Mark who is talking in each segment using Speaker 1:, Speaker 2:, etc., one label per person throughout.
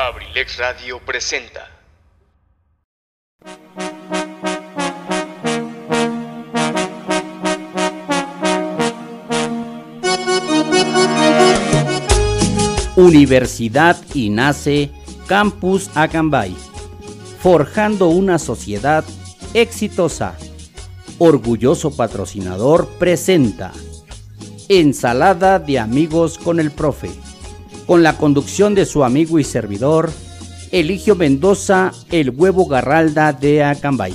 Speaker 1: Abrilex Radio presenta.
Speaker 2: Universidad INACE Campus Acambay, forjando una sociedad exitosa. Orgulloso patrocinador presenta Ensalada de amigos con el profe, con la conducción de su amigo y servidor, Eligio Mendoza, el huevo garralda de Acambay.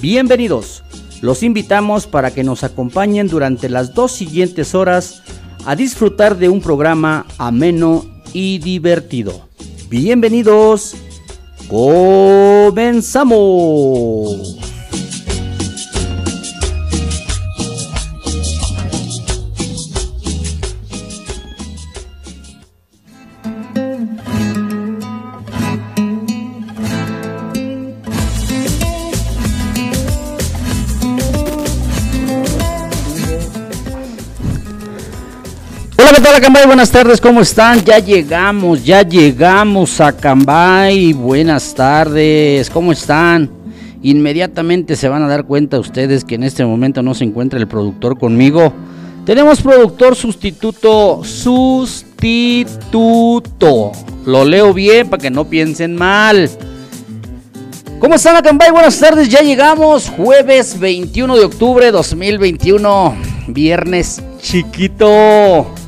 Speaker 2: Bienvenidos, los invitamos para que nos acompañen durante las dos siguientes horas a disfrutar de un programa ameno y divertido. Bienvenidos, comenzamos. Tal Acambay? Buenas tardes, ¿cómo están? Ya llegamos, ya llegamos a Cambay. Buenas tardes, ¿cómo están? Inmediatamente se van a dar cuenta ustedes que en este momento no se encuentra el productor conmigo. Tenemos productor sustituto, sustituto. Lo leo bien para que no piensen mal. ¿Cómo están Acambay? Buenas tardes, ya llegamos. Jueves 21 de octubre 2021. Viernes chiquito.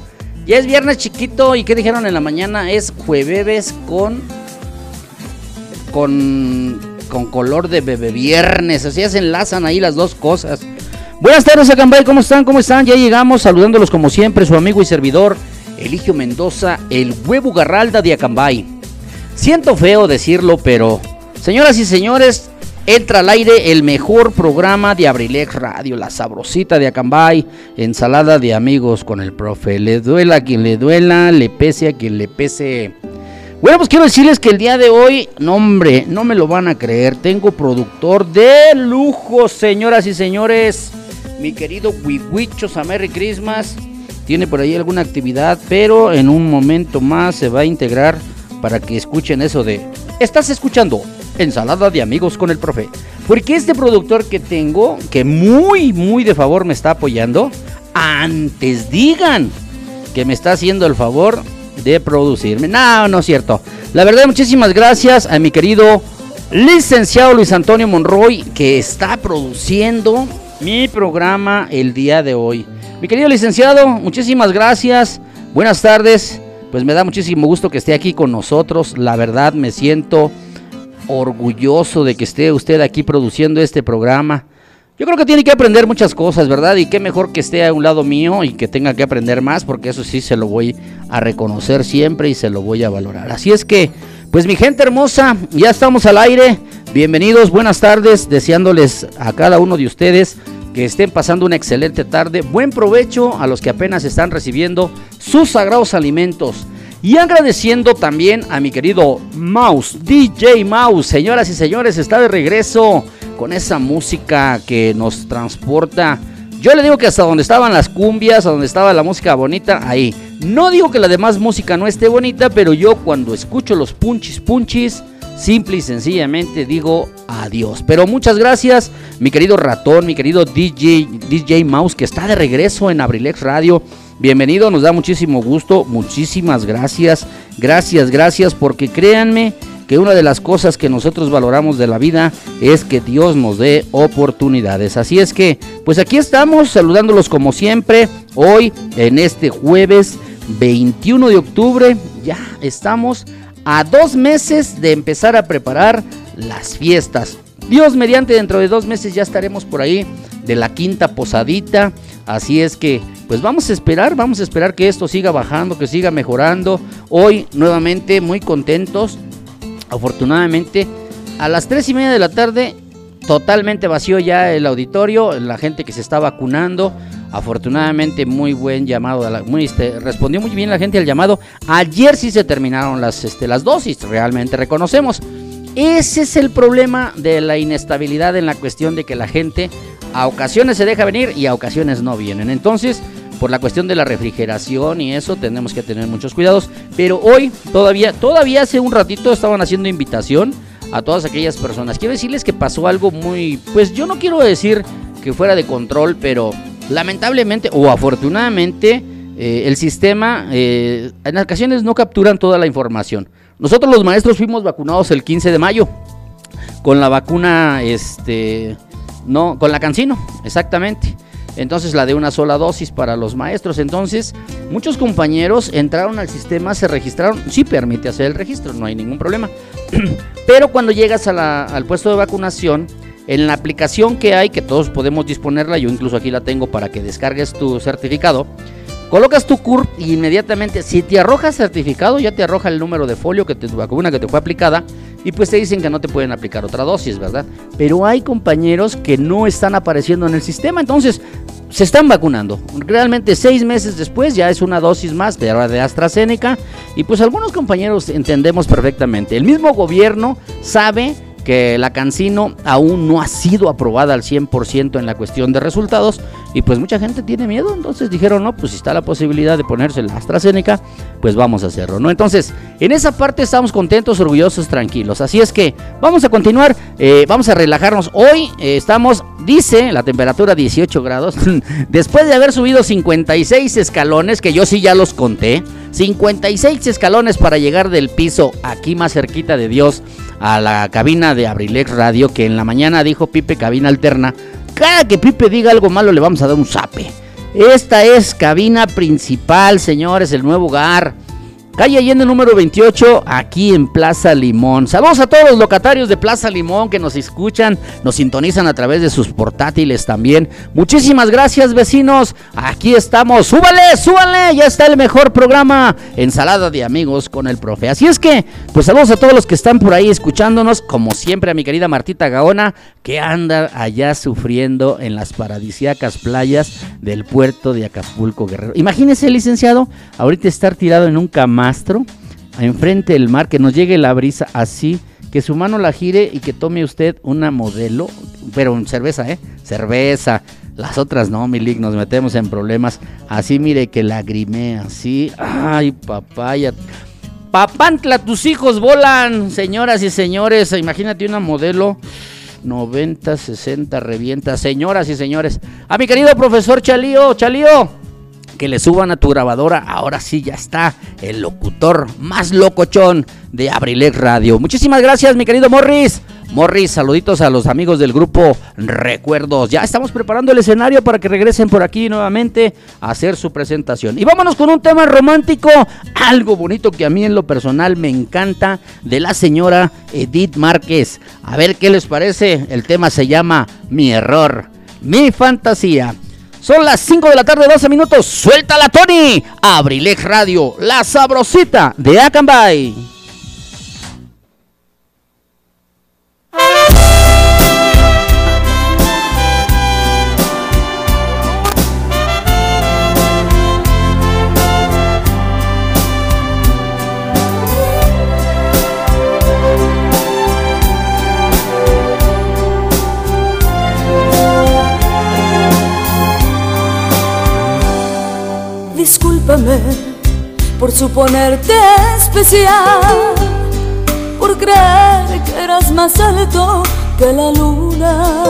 Speaker 2: Ya es viernes chiquito y ¿qué dijeron en la mañana? Es jueves con con con color de bebé viernes, así se enlazan ahí las dos cosas. Buenas tardes, Acambay, ¿cómo están? ¿Cómo están? Ya llegamos saludándolos como siempre, su amigo y servidor, Eligio Mendoza, el huevo garralda de Acambay. Siento feo decirlo, pero señoras y señores, Entra al aire el mejor programa de Abrilex Radio, la sabrosita de Acambay, ensalada de amigos con el profe. Le duela a quien le duela, le pese a quien le pese. Bueno, pues quiero decirles que el día de hoy, no hombre, no me lo van a creer, tengo productor de lujo, señoras y señores. Mi querido Wiwichos a Merry Christmas. Tiene por ahí alguna actividad, pero en un momento más se va a integrar para que escuchen eso de... Estás escuchando ensalada de amigos con el profe. Porque este productor que tengo, que muy, muy de favor me está apoyando, antes digan que me está haciendo el favor de producirme. No, no es cierto. La verdad, muchísimas gracias a mi querido licenciado Luis Antonio Monroy, que está produciendo mi programa el día de hoy. Mi querido licenciado, muchísimas gracias. Buenas tardes. Pues me da muchísimo gusto que esté aquí con nosotros. La verdad, me siento orgulloso de que esté usted aquí produciendo este programa. Yo creo que tiene que aprender muchas cosas, ¿verdad? Y qué mejor que esté a un lado mío y que tenga que aprender más, porque eso sí se lo voy a reconocer siempre y se lo voy a valorar. Así es que, pues mi gente hermosa, ya estamos al aire. Bienvenidos, buenas tardes, deseándoles a cada uno de ustedes que estén pasando una excelente tarde. Buen provecho a los que apenas están recibiendo sus sagrados alimentos. Y agradeciendo también a mi querido Mouse, DJ Mouse. Señoras y señores, está de regreso con esa música que nos transporta. Yo le digo que hasta donde estaban las cumbias, a donde estaba la música bonita, ahí. No digo que la demás música no esté bonita, pero yo cuando escucho los punchis punchis, simple y sencillamente digo adiós. Pero muchas gracias, mi querido ratón, mi querido DJ, DJ Mouse, que está de regreso en Abrilex Radio. Bienvenido, nos da muchísimo gusto, muchísimas gracias, gracias, gracias, porque créanme que una de las cosas que nosotros valoramos de la vida es que Dios nos dé oportunidades. Así es que, pues aquí estamos saludándolos como siempre, hoy en este jueves 21 de octubre, ya estamos a dos meses de empezar a preparar las fiestas. Dios mediante dentro de dos meses ya estaremos por ahí de la quinta posadita. Así es que, pues vamos a esperar, vamos a esperar que esto siga bajando, que siga mejorando. Hoy nuevamente muy contentos. Afortunadamente, a las tres y media de la tarde, totalmente vacío ya el auditorio, la gente que se está vacunando. Afortunadamente, muy buen llamado. Muy, este, respondió muy bien la gente al llamado. Ayer sí se terminaron las, este, las dosis, realmente reconocemos. Ese es el problema de la inestabilidad en la cuestión de que la gente a ocasiones se deja venir y a ocasiones no vienen. Entonces, por la cuestión de la refrigeración y eso tenemos que tener muchos cuidados. Pero hoy todavía, todavía hace un ratito estaban haciendo invitación a todas aquellas personas. Quiero decirles que pasó algo muy, pues yo no quiero decir que fuera de control, pero lamentablemente o afortunadamente eh, el sistema eh, en ocasiones no capturan toda la información. Nosotros los maestros fuimos vacunados el 15 de mayo con la vacuna, este, no, con la Cancino, exactamente. Entonces la de una sola dosis para los maestros. Entonces muchos compañeros entraron al sistema, se registraron. Sí permite hacer el registro, no hay ningún problema. Pero cuando llegas al puesto de vacunación, en la aplicación que hay, que todos podemos disponerla, yo incluso aquí la tengo para que descargues tu certificado. Colocas tu CURP y inmediatamente, si te arroja certificado, ya te arroja el número de folio que te vacuna que te fue aplicada y pues te dicen que no te pueden aplicar otra dosis, ¿verdad? Pero hay compañeros que no están apareciendo en el sistema, entonces se están vacunando. Realmente seis meses después ya es una dosis más de, de AstraZeneca y pues algunos compañeros entendemos perfectamente. El mismo gobierno sabe que la Cancino aún no ha sido aprobada al 100% en la cuestión de resultados y pues mucha gente tiene miedo, entonces dijeron, no, pues si está la posibilidad de ponerse la AstraZeneca, pues vamos a hacerlo, ¿no? Entonces, en esa parte estamos contentos, orgullosos, tranquilos, así es que vamos a continuar, eh, vamos a relajarnos, hoy eh, estamos, dice la temperatura 18 grados, después de haber subido 56 escalones, que yo sí ya los conté, 56 escalones para llegar del piso aquí más cerquita de Dios a la cabina de Abrilex Radio, que en la mañana dijo Pipe cabina alterna. Cada que Pipe diga algo malo le vamos a dar un zape. Esta es cabina principal, señores, el nuevo hogar. Calle Allende número 28, aquí en Plaza Limón. Saludos a todos los locatarios de Plaza Limón que nos escuchan, nos sintonizan a través de sus portátiles también. Muchísimas gracias, vecinos. Aquí estamos. Súbale, súbale. Ya está el mejor programa. Ensalada de amigos con el profe. Así es que, pues saludos a todos los que están por ahí escuchándonos. Como siempre, a mi querida Martita Gaona, que anda allá sufriendo en las paradisiacas playas del puerto de Acapulco Guerrero. Imagínese, licenciado, ahorita estar tirado en un camastro, enfrente del mar, que nos llegue la brisa así, que su mano la gire y que tome usted una modelo, pero cerveza, ¿eh? Cerveza. Las otras no, Milik, nos metemos en problemas. Así, mire, que lagrimea, así. Ay, papaya. Papantla, tus hijos volan, señoras y señores. Imagínate una modelo 90, 60, revienta. Señoras y señores, a mi querido profesor Chalío, Chalío, que le suban a tu grabadora. Ahora sí ya está el locutor más locochón de Abrilex Radio. Muchísimas gracias, mi querido Morris. Morris, saluditos a los amigos del grupo Recuerdos. Ya estamos preparando el escenario para que regresen por aquí nuevamente a hacer su presentación. Y vámonos con un tema romántico, algo bonito que a mí en lo personal me encanta, de la señora Edith Márquez. A ver qué les parece. El tema se llama Mi error, mi fantasía. Son las 5 de la tarde, 12 minutos. Suéltala, Tony. Abrilex Radio, la sabrosita de Acambay.
Speaker 3: Discúlpame por suponerte especial, por creer que eras más alto que la luna.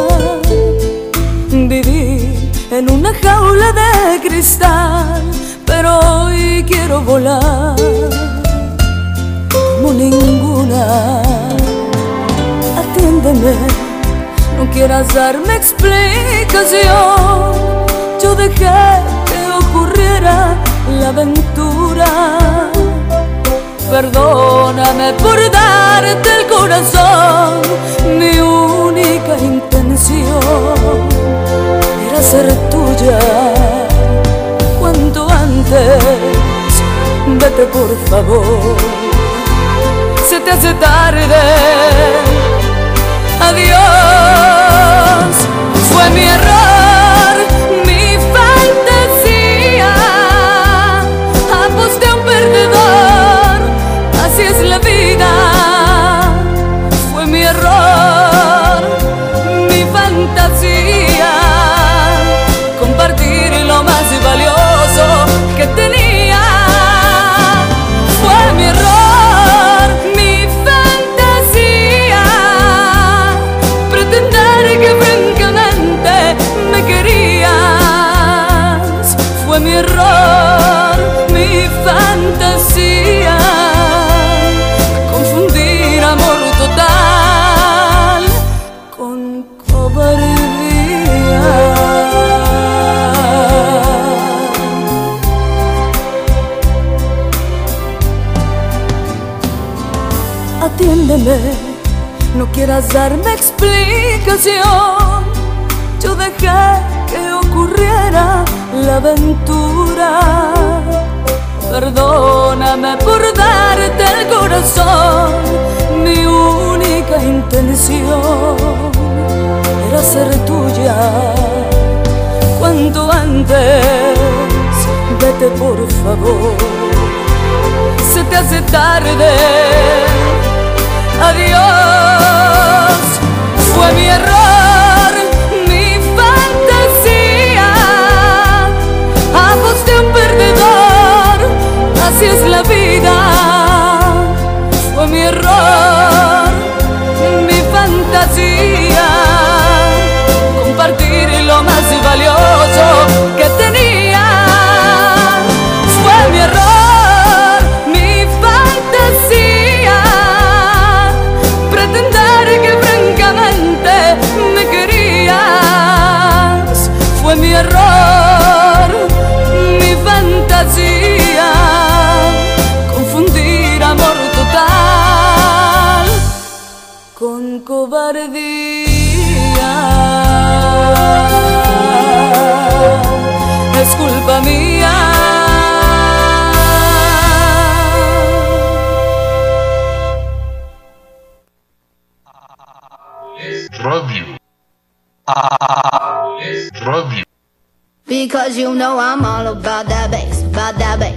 Speaker 3: Viví en una jaula de cristal, pero hoy quiero volar como ninguna. Atiéndeme, no quieras darme explicación. Yo dejé ocurriera la aventura. Perdóname por darte el corazón, mi única intención era ser tuya. Cuanto antes, vete por favor, se te hace tarde. Adiós, fue mi error, fantasía. No quieras darme explicación. Yo dejé que ocurriera la aventura. Perdóname por darte el corazón, mi única intención era ser tuya. Cuanto antes, vete por favor, se te hace tarde. Adiós, fue mi error,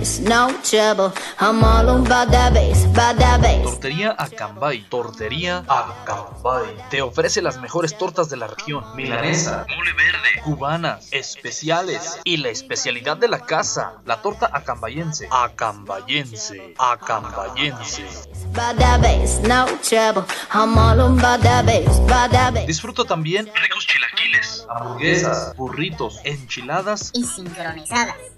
Speaker 4: bass, no trouble. I'm all about that bass, about that bass.
Speaker 5: Tortería Acambay. Tortería Acambay. Te ofrece las mejores tortas de la región. Milanesa, mole verde, cubanas, especiales y la especialidad de la casa, la torta acambayense. Acambayense, acambayense.
Speaker 4: About that bass, no trouble. I'm all about that bass, about that bass.
Speaker 5: Disfruta también ricos chilaquiles, hamburguesas, burritos, enchiladas.
Speaker 6: y sincronizadas.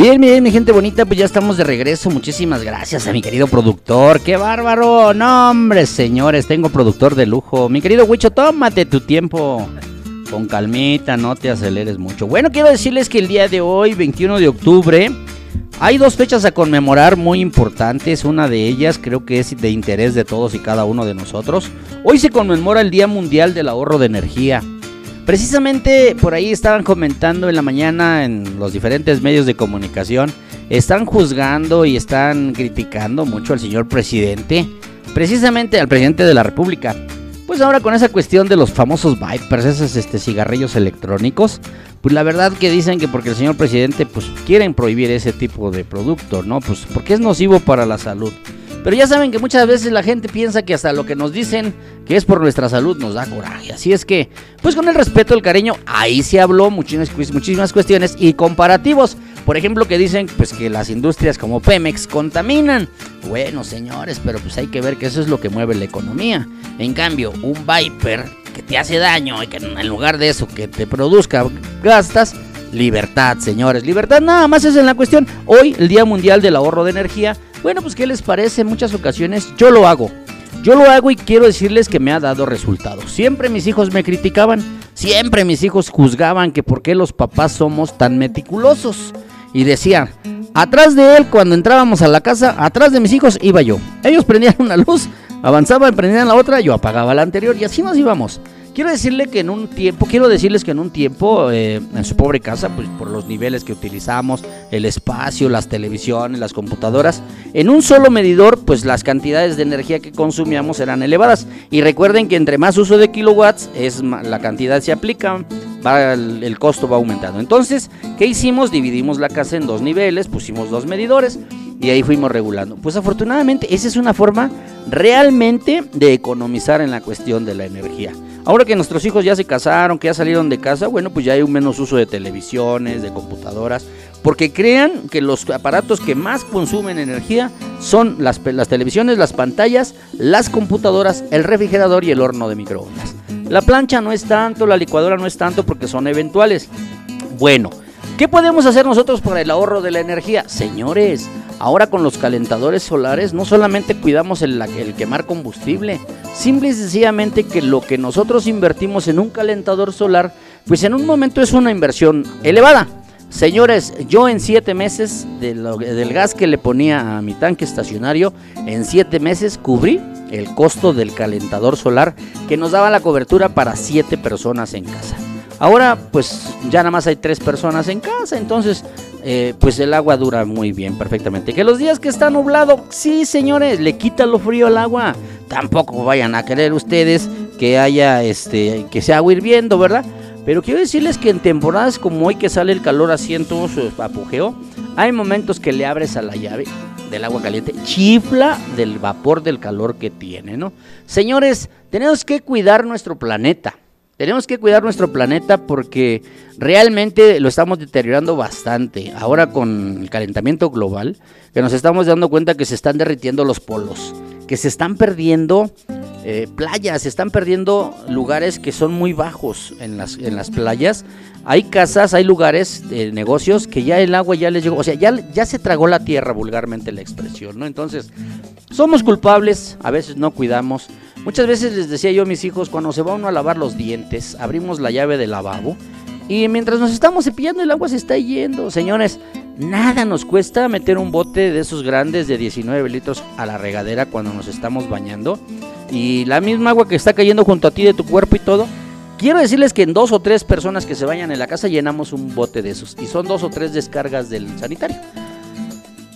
Speaker 2: Bien, bien, mi gente bonita, pues ya estamos de regreso. Muchísimas gracias a mi querido productor. ¡Qué bárbaro! No, hombre, señores, tengo productor de lujo. Mi querido Huicho, tómate tu tiempo. Con calmita, no te aceleres mucho. Bueno, quiero decirles que el día de hoy, 21 de octubre, hay dos fechas a conmemorar muy importantes. Una de ellas creo que es de interés de todos y cada uno de nosotros. Hoy se conmemora el Día Mundial del Ahorro de Energía. Precisamente por ahí estaban comentando en la mañana en los diferentes medios de comunicación, están juzgando y están criticando mucho al señor presidente, precisamente al presidente de la República. Pues ahora con esa cuestión de los famosos Vipers, esos este, cigarrillos electrónicos, pues la verdad que dicen que porque el señor presidente pues quieren prohibir ese tipo de producto, ¿no? Pues porque es nocivo para la salud. Pero ya saben que muchas veces la gente piensa que hasta lo que nos dicen que es por nuestra salud nos da coraje. Así es que, pues con el respeto, el cariño, ahí se habló muchísimas, cuestiones y comparativos. Por ejemplo, que dicen pues que las industrias como Pemex contaminan. Bueno, señores, pero pues hay que ver que eso es lo que mueve la economía. En cambio, un Viper que te hace daño y que en lugar de eso que te produzca gastas, libertad, señores. Libertad nada más es en la cuestión. Hoy, el Día Mundial del Ahorro de Energía. Bueno, pues ¿qué les parece? En muchas ocasiones yo lo hago. Yo lo hago y quiero decirles que me ha dado resultados. Siempre mis hijos me criticaban, siempre mis hijos juzgaban que por qué los papás somos tan meticulosos. Y decían, atrás de él cuando entrábamos a la casa, atrás de mis hijos iba yo. Ellos prendían una luz, avanzaban, prendían la otra, yo apagaba la anterior y así nos íbamos. Quiero decirle que en un tiempo, quiero decirles que en un tiempo, eh, en su pobre casa, pues por los niveles que utilizamos, el espacio, las televisiones, las computadoras, en un solo medidor, pues las cantidades de energía que consumíamos eran elevadas. Y recuerden que entre más uso de kilowatts, es la cantidad se aplica, va, el costo va aumentando. Entonces, ¿qué hicimos? Dividimos la casa en dos niveles, pusimos dos medidores y ahí fuimos regulando. Pues afortunadamente esa es una forma realmente de economizar en la cuestión de la energía. Ahora que nuestros hijos ya se casaron, que ya salieron de casa, bueno, pues ya hay un menos uso de televisiones, de computadoras. porque crean que los aparatos que más consumen energía son las, las televisiones, las pantallas, las computadoras, el refrigerador y el horno de microondas. La plancha no es tanto, la licuadora no es tanto porque son eventuales. Bueno, ¿qué podemos hacer nosotros para el ahorro de la energía? Señores, ahora con los calentadores solares no solamente cuidamos el, el quemar combustible, simple y sencillamente que lo que nosotros invertimos en un calentador solar, pues en un momento es una inversión elevada. Señores, yo en siete meses del gas que le ponía a mi tanque estacionario, en siete meses cubrí el costo del calentador solar que nos daba la cobertura para siete personas en casa. Ahora, pues ya nada más hay tres personas en casa, entonces, eh, pues el agua dura muy bien, perfectamente. Que los días que está nublado, sí, señores, le quita lo frío al agua. Tampoco vayan a querer ustedes que haya, este, que sea agua hirviendo, ¿verdad? Pero quiero decirles que en temporadas como hoy que sale el calor así en todo su apogeo, hay momentos que le abres a la llave del agua caliente, chifla del vapor del calor que tiene, ¿no? Señores, tenemos que cuidar nuestro planeta. Tenemos que cuidar nuestro planeta porque realmente lo estamos deteriorando bastante. Ahora con el calentamiento global, que nos estamos dando cuenta que se están derritiendo los polos, que se están perdiendo eh, playas, se están perdiendo lugares que son muy bajos en las, en las playas. Hay casas, hay lugares, eh, negocios que ya el agua ya les llegó, o sea, ya, ya se tragó la tierra, vulgarmente la expresión, ¿no? Entonces, somos culpables, a veces no cuidamos. Muchas veces les decía yo a mis hijos, cuando se va uno a lavar los dientes, abrimos la llave del lavabo y mientras nos estamos cepillando el agua se está yendo. Señores, nada nos cuesta meter un bote de esos grandes de 19 litros a la regadera cuando nos estamos bañando. Y la misma agua que está cayendo junto a ti de tu cuerpo y todo. Quiero decirles que en dos o tres personas que se bañan en la casa llenamos un bote de esos. Y son dos o tres descargas del sanitario.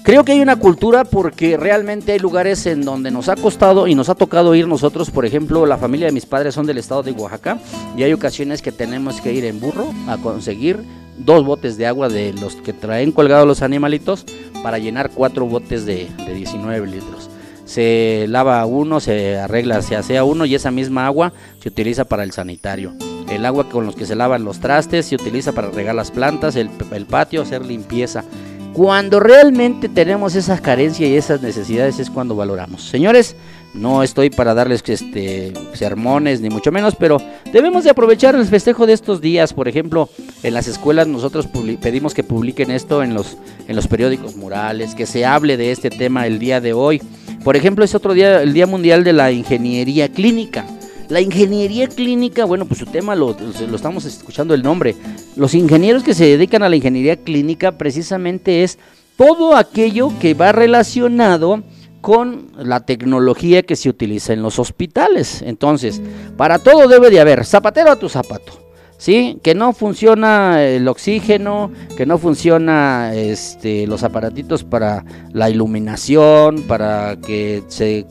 Speaker 2: Creo que hay una cultura porque realmente hay lugares en donde nos ha costado y nos ha tocado ir nosotros. Por ejemplo, la familia de mis padres son del estado de Oaxaca y hay ocasiones que tenemos que ir en burro a conseguir dos botes de agua de los que traen colgados los animalitos para llenar cuatro botes de, de 19 litros. Se lava uno, se arregla, se hace uno y esa misma agua se utiliza para el sanitario. El agua con los que se lavan los trastes se utiliza para regar las plantas, el patio, hacer limpieza. Cuando realmente tenemos esa carencia y esas necesidades es cuando valoramos. Señores, no estoy para darles este, sermones ni mucho menos, pero debemos de aprovechar el festejo de estos días. Por ejemplo, en las escuelas nosotros pedimos que publiquen esto en los, en los periódicos murales, que se hable de este tema el día de hoy. Por ejemplo, es otro día, el Día Mundial de la Ingeniería Clínica. La ingeniería clínica, bueno, pues su tema lo, estamos escuchando el nombre. Los ingenieros que se dedican a la ingeniería clínica precisamente es todo aquello que va relacionado con la tecnología que se utiliza en los hospitales. Entonces, para todo debe de haber zapatero a tu zapato. ¿Sí? Que no funciona el oxígeno, que no funciona este, los aparatitos para la iluminación, para que se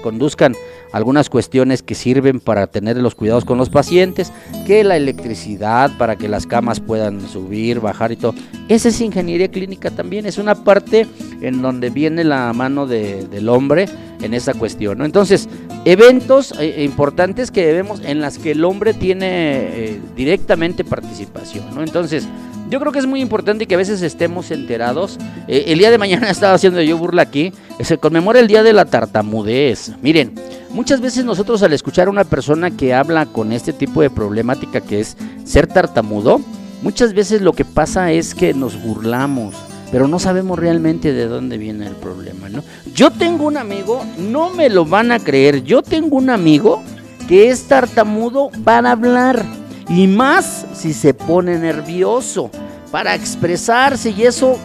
Speaker 2: conduzcan algunas cuestiones que sirven para tener los cuidados con los pacientes, que la electricidad para que las camas puedan subir, bajar y todo. Esa es ingeniería clínica también, es una parte en donde viene la mano de- del hombre en esa cuestión. ¿no? Entonces, eventos eh, importantes que debemos, en las que el hombre tiene eh, directamente participación. ¿no? Entonces, yo creo que es muy importante que a veces estemos enterados. Eh, el día de mañana estaba haciendo yo burla aquí. eh, Se conmemora el día de la tartamudez. Miren, muchas veces nosotros al escuchar a una persona que habla con este tipo de problemática que es ser tartamudo, muchas veces lo que pasa es que nos burlamos, pero no sabemos realmente de dónde viene el problema, ¿no? Yo tengo un amigo, no me lo van a creer, yo tengo un amigo que es tartamudo para hablar y más si se pone nervioso para expresarse y eso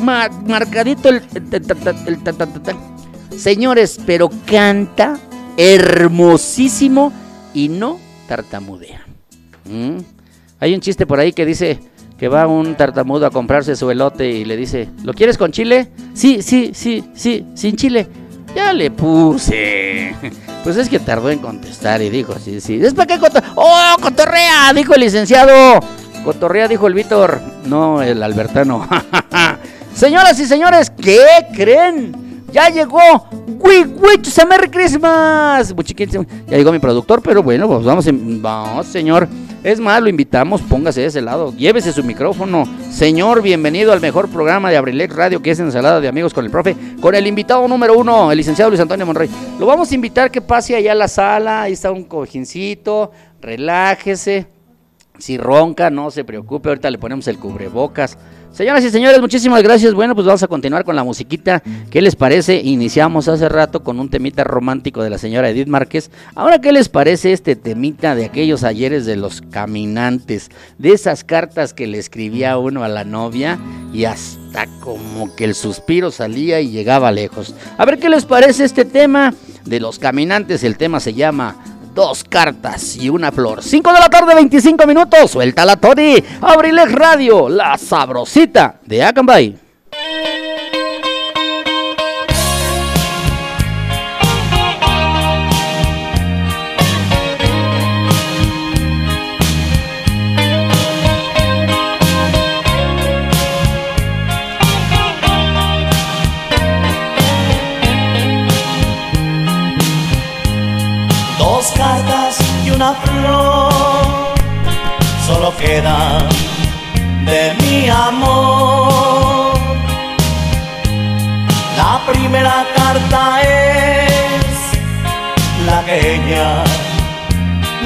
Speaker 2: ma- marcadito el, el el señores pero canta hermosísimo y no tartamudea hay un chiste por ahí que dice que va un tartamudo a comprarse su elote y le dice ¿lo quieres con chile? sí sí sí sí sin chile ya le puse. Pues es que tardó en contestar y dijo, sí, sí. ¿Es para qué coto ¡Oh, cotorrea! Dijo el licenciado. Cotorrea, dijo el Víctor. No, el Albertano. Señoras y señores, ¿qué creen? Ya llegó Wichos a Merry Christmas. Muchiquín, Ya llegó mi productor, pero bueno, pues vamos, en- vamos, señor. Es más, lo invitamos, póngase de ese lado, llévese su micrófono. Señor, bienvenido al mejor programa de Abrilex Radio, que es Ensalada de Amigos con el Profe, con el invitado número uno, el licenciado Luis Antonio Monrey. Lo vamos a invitar que pase allá a la sala, ahí está un cojincito, relájese. Si ronca, no se preocupe, ahorita le ponemos el cubrebocas. Señoras y señores, muchísimas gracias. Bueno, pues vamos a continuar con la musiquita. ¿Qué les parece? Iniciamos hace rato con un temita romántico de la señora Edith Márquez. Ahora, ¿qué les parece este temita de aquellos ayeres de los caminantes? De esas cartas que le escribía uno a la novia y hasta como que el suspiro salía y llegaba lejos. A ver, ¿qué les parece este tema de los caminantes? El tema se llama dos cartas y una flor. 5 de la tarde, 25 minutos. Suelta la Tori. Abrilex Radio, la sabrosita de Acambay.
Speaker 6: De mi amor. La primera carta es la que ella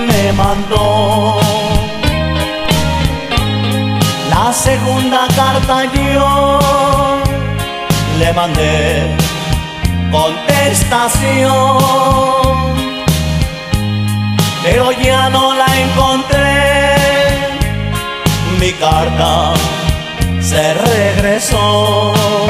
Speaker 6: me mandó. La segunda carta yo le mandé contestación pero ya no la encontré. Carta se regresó.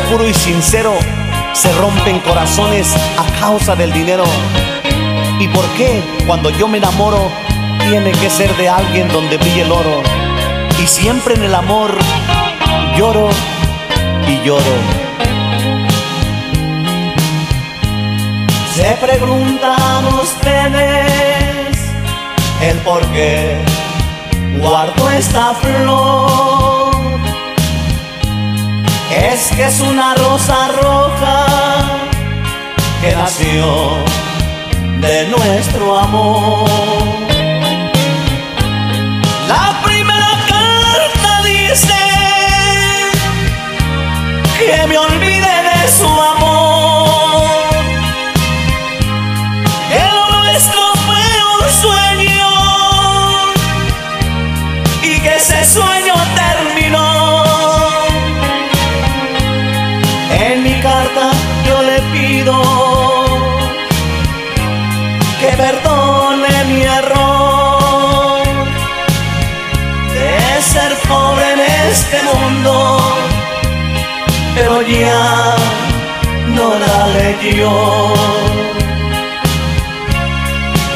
Speaker 6: Puro y sincero se rompen corazones a causa del dinero? ¿Y por qué cuando yo me enamoro tiene que ser de alguien donde brille el oro? Y siempre en el amor lloro y lloro. Se preguntan ustedes el por qué guardo esta flor. Es que es una rosa roja que nació de nuestro amor. La primera carta dice que me olvide de su amor, leyó.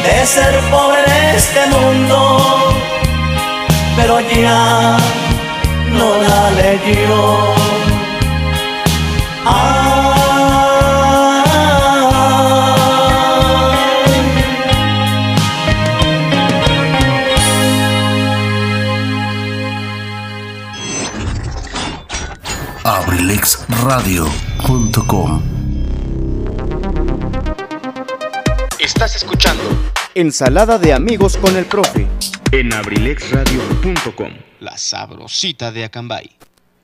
Speaker 6: De ser pobre en este mundo, pero ya no la leyó.
Speaker 7: Abrilexradio.com
Speaker 8: escuchando
Speaker 9: Ensalada de amigos con el profe.
Speaker 8: en abrilexradio.com La sabrosita de Acambay.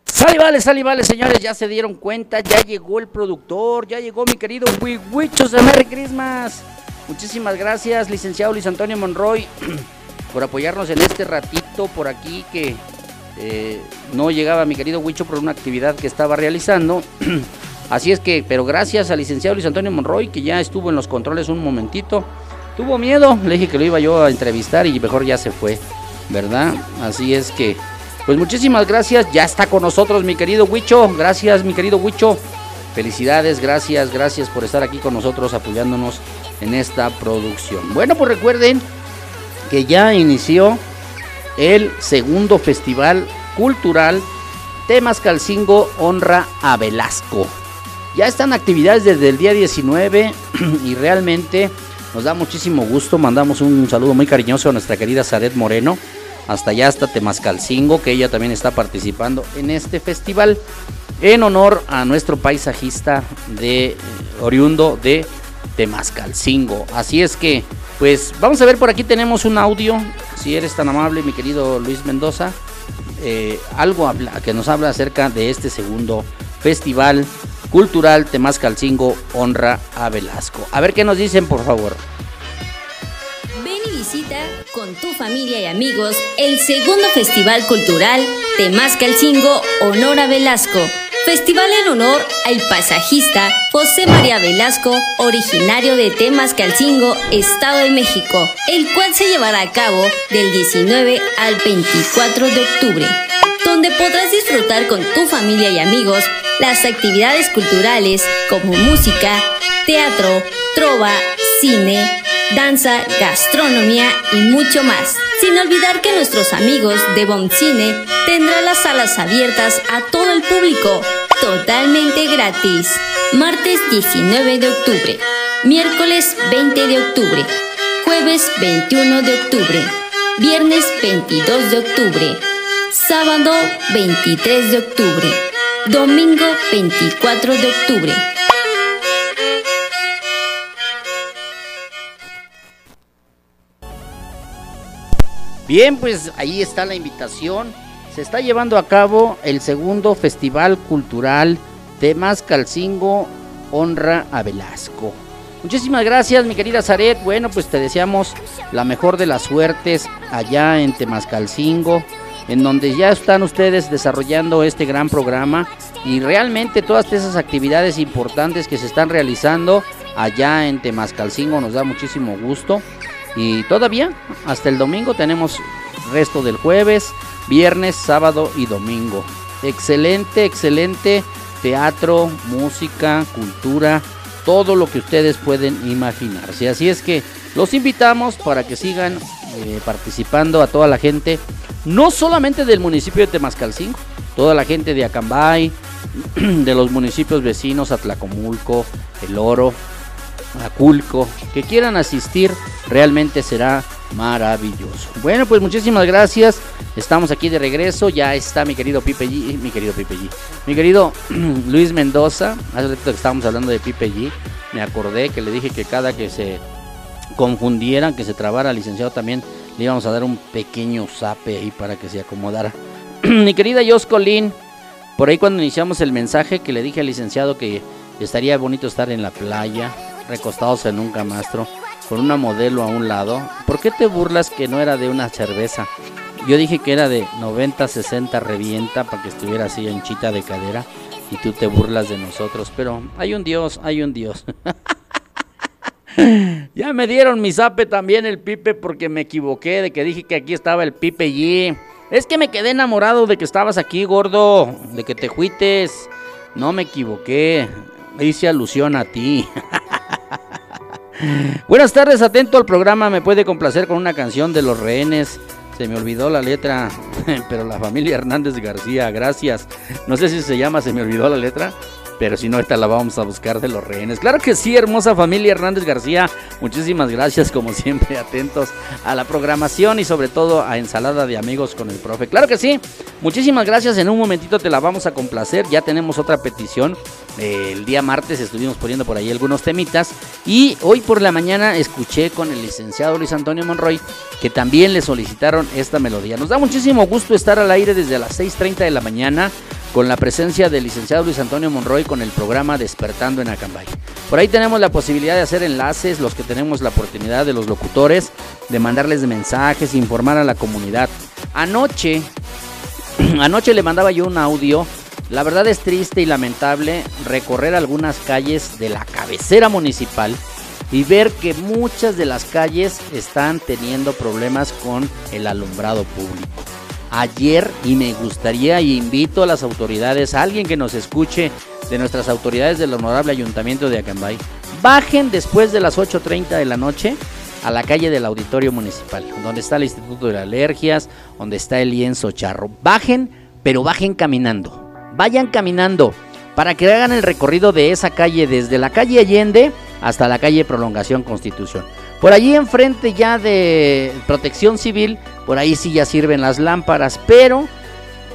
Speaker 2: Sale, vale, sale, vale, señores, ya se dieron cuenta, ya llegó el productor, ya llegó mi querido Wichos de Merry Christmas. Muchísimas gracias, licenciado Luis Antonio Monroy, por apoyarnos en este ratito por aquí que eh, no llegaba mi querido Huicho por una actividad que estaba realizando. Así es que, pero gracias al licenciado Luis Antonio Monroy, que ya estuvo en los controles un momentito. Tuvo miedo, le dije que lo iba yo a entrevistar y mejor ya se fue, ¿verdad? Así es que, pues muchísimas gracias. Ya está con nosotros mi querido Huicho. Gracias, mi querido Huicho. Felicidades, gracias, gracias por estar aquí con nosotros apoyándonos en esta producción. Bueno, pues recuerden que ya inició el segundo festival cultural Temas Calcingo Honra a Velasco. Ya están actividades desde el día 19 y realmente nos da muchísimo gusto. Mandamos un saludo muy cariñoso a nuestra querida Zaret Moreno. Hasta allá está Temascalcingo, que ella también está participando en este festival. En honor a nuestro paisajista de eh, oriundo de Temascalcingo. Así es que, pues vamos a ver, por aquí tenemos un audio. Si eres tan amable, mi querido Luis Mendoza. Eh, algo que nos habla acerca de este segundo festival cultural Temascalcingo Honra a Velasco. A ver qué nos dicen, por favor.
Speaker 10: Ven y visita con tu familia y amigos el segundo festival cultural Temascalcingo Honor a Velasco. Festival en honor al pasajista José María Velasco, originario de Temascalcingo, Estado de México, el cual se llevará a cabo del 19 al 24 de octubre, donde podrás disfrutar con tu familia y amigos las actividades culturales como música, teatro, trova, cine, danza, gastronomía y mucho más. Sin olvidar que nuestros amigos de Cine tendrán las salas abiertas a todo el público, totalmente gratis. Martes 19 de octubre, miércoles 20 de octubre, jueves 21 de octubre, viernes 22 de octubre, sábado 23 de octubre, domingo 24 de octubre.
Speaker 2: Bien, pues ahí está la invitación. Se está llevando a cabo el segundo Festival Cultural Temascalcingo Honra a Velasco. Muchísimas gracias, mi querida Zaret. Bueno, pues te deseamos la mejor de las suertes allá en Temascalcingo, en donde ya están ustedes desarrollando este gran programa y realmente todas esas actividades importantes que se están realizando allá en Temascalcingo nos da muchísimo gusto. Y todavía hasta el domingo tenemos resto del jueves, viernes, sábado y domingo. Excelente, excelente teatro, música, cultura, todo lo que ustedes pueden imaginarse. Así es que los invitamos para que sigan eh, participando a toda la gente, no solamente del municipio de Temascalcingo, toda la gente de Acambay, de los municipios vecinos, Atlacomulco, El Oro, Aculco, que quieran asistir, realmente será maravilloso. Bueno, pues muchísimas gracias. Estamos aquí de regreso. Ya está mi querido Pipe G, mi querido Pipe G, mi querido Luis Mendoza. Hace rato que estábamos hablando de Pipe G, me acordé que le dije que cada que se confundieran, que se trabara licenciado también, le íbamos a dar un pequeño zape ahí para que se acomodara. mi querida Joscolín, por ahí cuando iniciamos el mensaje que le dije al licenciado que estaría bonito estar en la playa, recostados en un camastro, con una modelo a un lado. ¿Por qué te burlas que no era de una cerveza? Yo dije que era de 90, 60 revienta para que estuviera así anchita de cadera y tú te burlas de nosotros. Pero hay un Dios, hay un Dios. ya me dieron mi zape también el pipe porque me equivoqué de que dije que aquí estaba el pipe allí. Es que me quedé enamorado de que estabas aquí, gordo, de que te juites. No me equivoqué. Hice alusión a ti. Buenas tardes, atento al programa. Me puede complacer con una canción de los rehenes. Se me olvidó la letra, pero la familia Hernández García, gracias. No sé si se llama Se me olvidó la letra, pero si no, esta la vamos a buscar de los rehenes. Claro que sí, hermosa familia Hernández García. Muchísimas gracias, como siempre, atentos a la programación y sobre todo a Ensalada de Amigos con el Profe. Claro que sí, muchísimas gracias. En un momentito te la vamos a complacer. Ya tenemos otra petición. El día martes estuvimos poniendo por ahí algunos temitas. Y hoy por la mañana escuché con el licenciado Luis Antonio Monroy que también le solicitaron esta melodía. Nos da muchísimo gusto estar al aire desde las 6.30 de la mañana con la presencia del licenciado Luis Antonio Monroy con el programa Despertando en Acambay. Por ahí tenemos la posibilidad de hacer enlaces, los que tenemos la oportunidad de los locutores, de mandarles mensajes, informar a la comunidad. Anoche, anoche le mandaba yo un audio
Speaker 11: La verdad es triste y lamentable recorrer algunas calles de la cabecera municipal y ver que muchas de las calles están teniendo problemas con el alumbrado público. Ayer, y me gustaría y invito a las autoridades, a alguien que nos escuche de nuestras autoridades del Honorable Ayuntamiento de Acambay, bajen después de las 8.30 de la noche a la calle del Auditorio Municipal, donde está el Instituto de Alergias, donde está el lienzo charro. Bajen, pero bajen caminando. Vayan caminando para que hagan el recorrido de esa calle desde la calle Allende hasta la calle Prolongación Constitución. Por allí enfrente ya de Protección Civil, por ahí sí ya sirven las lámparas, pero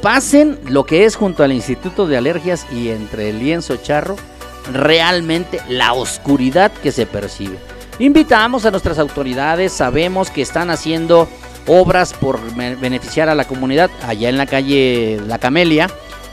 Speaker 11: pasen lo que es junto al Instituto de Alergias y entre el lienzo charro, realmente la oscuridad que se percibe. Invitamos a nuestras autoridades, sabemos que están haciendo obras por beneficiar a la comunidad allá en la calle La Camelia.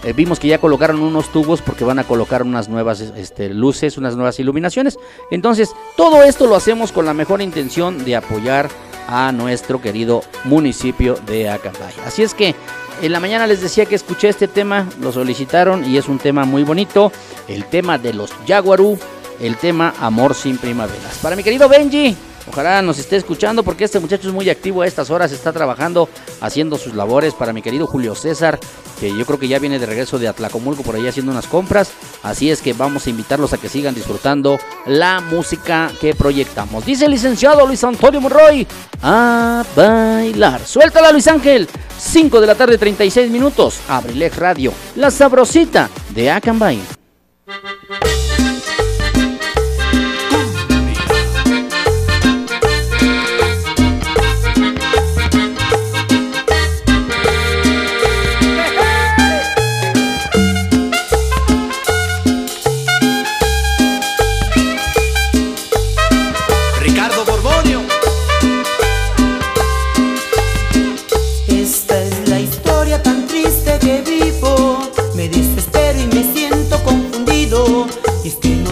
Speaker 11: Eh, vimos que ya colocaron unos tubos porque van a colocar unas nuevas este, luces, unas nuevas iluminaciones. Entonces, todo esto lo hacemos con la mejor intención de apoyar a nuestro querido municipio de Acambay. Así es que en la mañana les decía que escuché este tema, lo solicitaron y es un tema muy bonito, el tema de los Jaguarú, el tema Amor sin primaveras. Para mi querido Benji, Ojalá nos esté escuchando porque este muchacho es muy activo a estas horas, está trabajando, haciendo sus labores para mi querido Julio César, que yo creo que ya viene de regreso de Atlacomulco por ahí haciendo unas compras. Así es que vamos a invitarlos a que sigan disfrutando la música que proyectamos. Dice el licenciado Luis Antonio Monroy, a bailar. Suéltala Luis Ángel, 5 de la tarde 36 minutos, Abrilex Radio, la sabrosita de Acambay.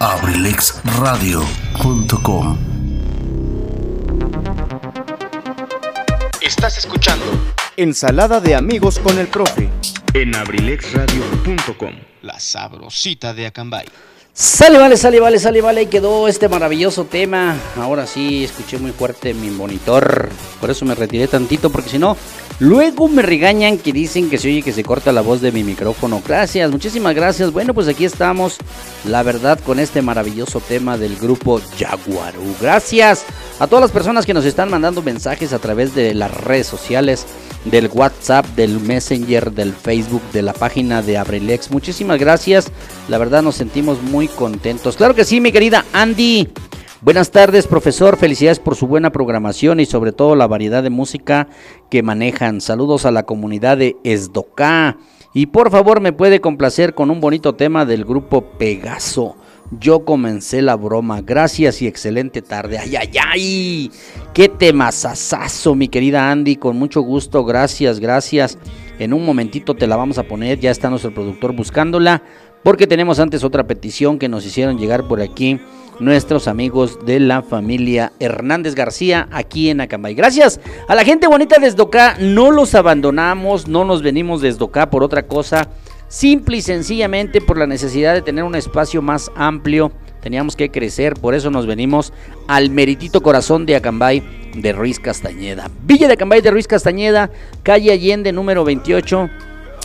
Speaker 7: abrilexradio.com.
Speaker 8: Estás escuchando
Speaker 9: Ensalada de amigos con el profe.
Speaker 8: en abrilexradio.com. La sabrosita de Acambay.
Speaker 2: Sale, vale, sale, vale, sale, vale. Ahí quedó este maravilloso tema. Ahora sí, escuché muy fuerte mi monitor. Por eso me retiré tantito, porque si no, luego me regañan que dicen que se oye que se corta la voz de mi micrófono. Gracias, muchísimas gracias. Bueno, pues aquí estamos, la verdad, con este maravilloso tema del grupo Jaguarú. Gracias a todas las personas que nos están mandando mensajes a través de las redes sociales del WhatsApp, del Messenger, del Facebook, de la página de Abrilex. Muchísimas gracias. La verdad nos sentimos muy contentos. Claro que sí, mi querida Andy. Buenas tardes, profesor. Felicidades por su buena programación y sobre todo la variedad de música que manejan. Saludos a la comunidad de Esdoca. Y por favor, me puede complacer con un bonito tema del grupo Pegaso. Yo comencé la broma. Gracias y excelente tarde. Ay, ay, ay. Qué temazazazo, mi querida Andy. Con mucho gusto. Gracias, gracias. En un momentito te la vamos a poner. Ya está nuestro productor buscándola. Porque tenemos antes otra petición que nos hicieron llegar por aquí nuestros amigos de la familia Hernández García aquí en Acambay. Gracias a la gente bonita desde acá. No los abandonamos, no nos venimos desde acá por otra cosa. Simple y sencillamente por la necesidad de tener un espacio más amplio. Teníamos que crecer, por eso nos venimos al meritito corazón de Acambay de Ruiz Castañeda. Villa de Acambay de Ruiz Castañeda, calle Allende número 28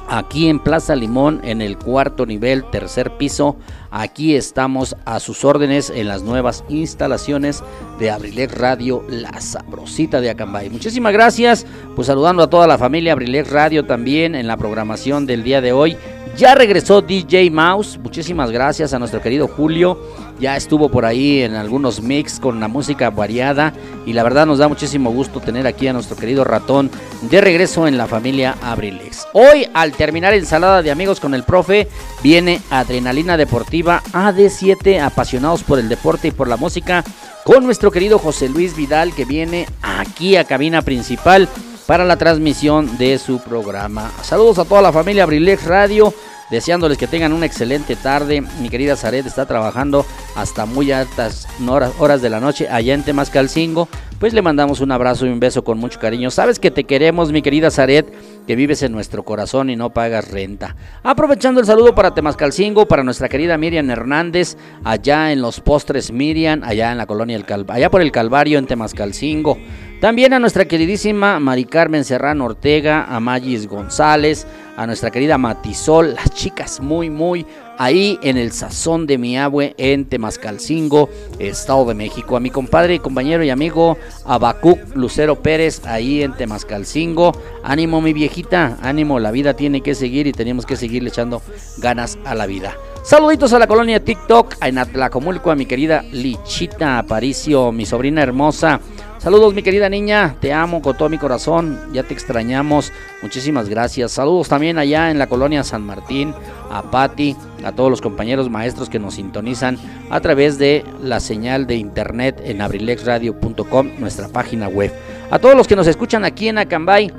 Speaker 2: aquí en Plaza Limón, en el cuarto nivel, tercer piso. Aquí estamos a sus órdenes en las nuevas instalaciones de Abrilex Radio, la sabrosita de Acambay. Muchísimas gracias, pues saludando a toda la familia Abrilex Radio también en la programación del día de hoy. Ya regresó DJ Mouse, muchísimas gracias a nuestro querido Julio. Ya estuvo por ahí en algunos mix con la música variada y la verdad nos da muchísimo gusto tener aquí a nuestro querido ratón de regreso en la familia Abrilex. Hoy al terminar ensalada de amigos con el profe viene Adrenalina Deportiva AD7 apasionados por el deporte y por la música con nuestro querido José Luis Vidal que viene aquí a cabina principal para la transmisión de su programa. Saludos a toda la familia Abrilex Radio, deseándoles que tengan una excelente tarde. Mi querida Zaret está trabajando hasta muy altas horas, horas de la noche allá en Temascalcingo. Pues le mandamos un abrazo y un beso con mucho cariño. Sabes que te queremos, mi querida Zaret, que vives en nuestro corazón y no pagas renta. Aprovechando el saludo para Temascalcingo, para nuestra querida Miriam Hernández, allá en los postres Miriam, allá en la colonia El Calvario, allá por el Calvario en Temascalcingo. También a nuestra queridísima Mari Carmen Serrano Ortega, a Magis González, a nuestra querida Matisol, las chicas muy, muy ahí en el sazón de mi abue en Temascalcingo, Estado de México. A mi compadre, compañero y amigo Abacuc Lucero Pérez, ahí en Temascalcingo. Ánimo, mi viejita, ánimo, la vida tiene que seguir y tenemos que seguirle echando ganas a la vida. Saluditos a la colonia TikTok, en Atlacomulco, a mi querida Lichita Aparicio, mi sobrina hermosa. Saludos mi querida niña, te amo con todo mi corazón, ya te extrañamos, muchísimas gracias. Saludos también allá en la colonia San Martín, a Patti, a todos los compañeros maestros que nos sintonizan a través de la señal de internet en abrilexradio.com, nuestra página web. A todos los que nos escuchan aquí en Acambay,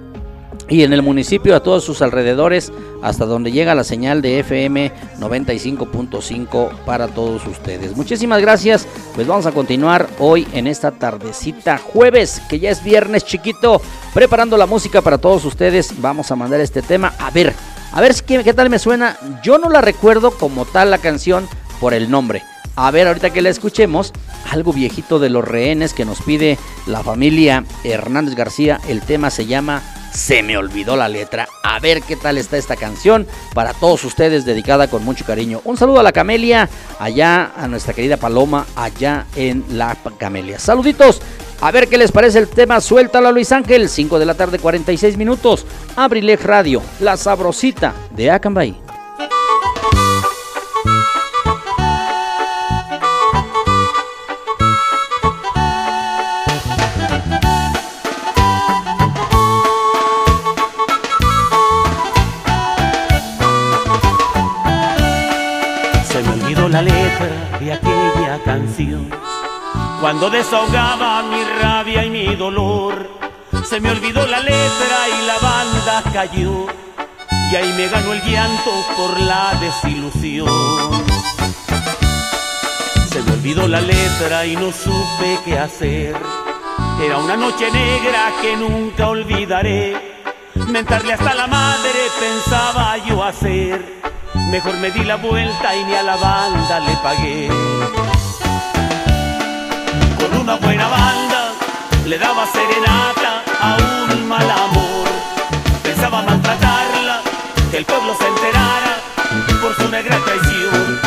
Speaker 2: y en el municipio a todos sus alrededores hasta donde llega la señal de FM 95.5 para todos ustedes. Muchísimas gracias, pues vamos a continuar hoy en esta tardecita jueves, que ya es viernes chiquito, preparando la música para todos ustedes. Vamos a mandar este tema, a ver, a ver qué, tal me suena. Yo no la recuerdo como tal la canción por el nombre. A ver, ahorita que la escuchemos, algo viejito de los rehenes que nos pide la familia Hernández García. El tema se llama Se me olvidó la letra. A ver qué tal está esta canción para todos ustedes, dedicada con mucho cariño. Un saludo a la Camelia, allá a nuestra querida Paloma, allá en la Camelia. Saluditos. A ver qué les parece el tema. Suéltalo Luis Ángel, 5 de la tarde, 46 minutos. Abrilex Radio, la sabrosita de Acambay.
Speaker 12: Canción. Cuando desahogaba mi rabia y mi dolor, se me olvidó la letra y la banda cayó. Y ahí me ganó el llanto por la desilusión. Se me olvidó la letra y no supe qué hacer. Era una noche negra que nunca olvidaré. Mentarle hasta la madre pensaba yo hacer. Mejor me di la vuelta y ni a la banda le pagué. Una buena banda le daba serenata a un mal amor. Pensaba maltratarla, que el pueblo se enterara por su negra traición.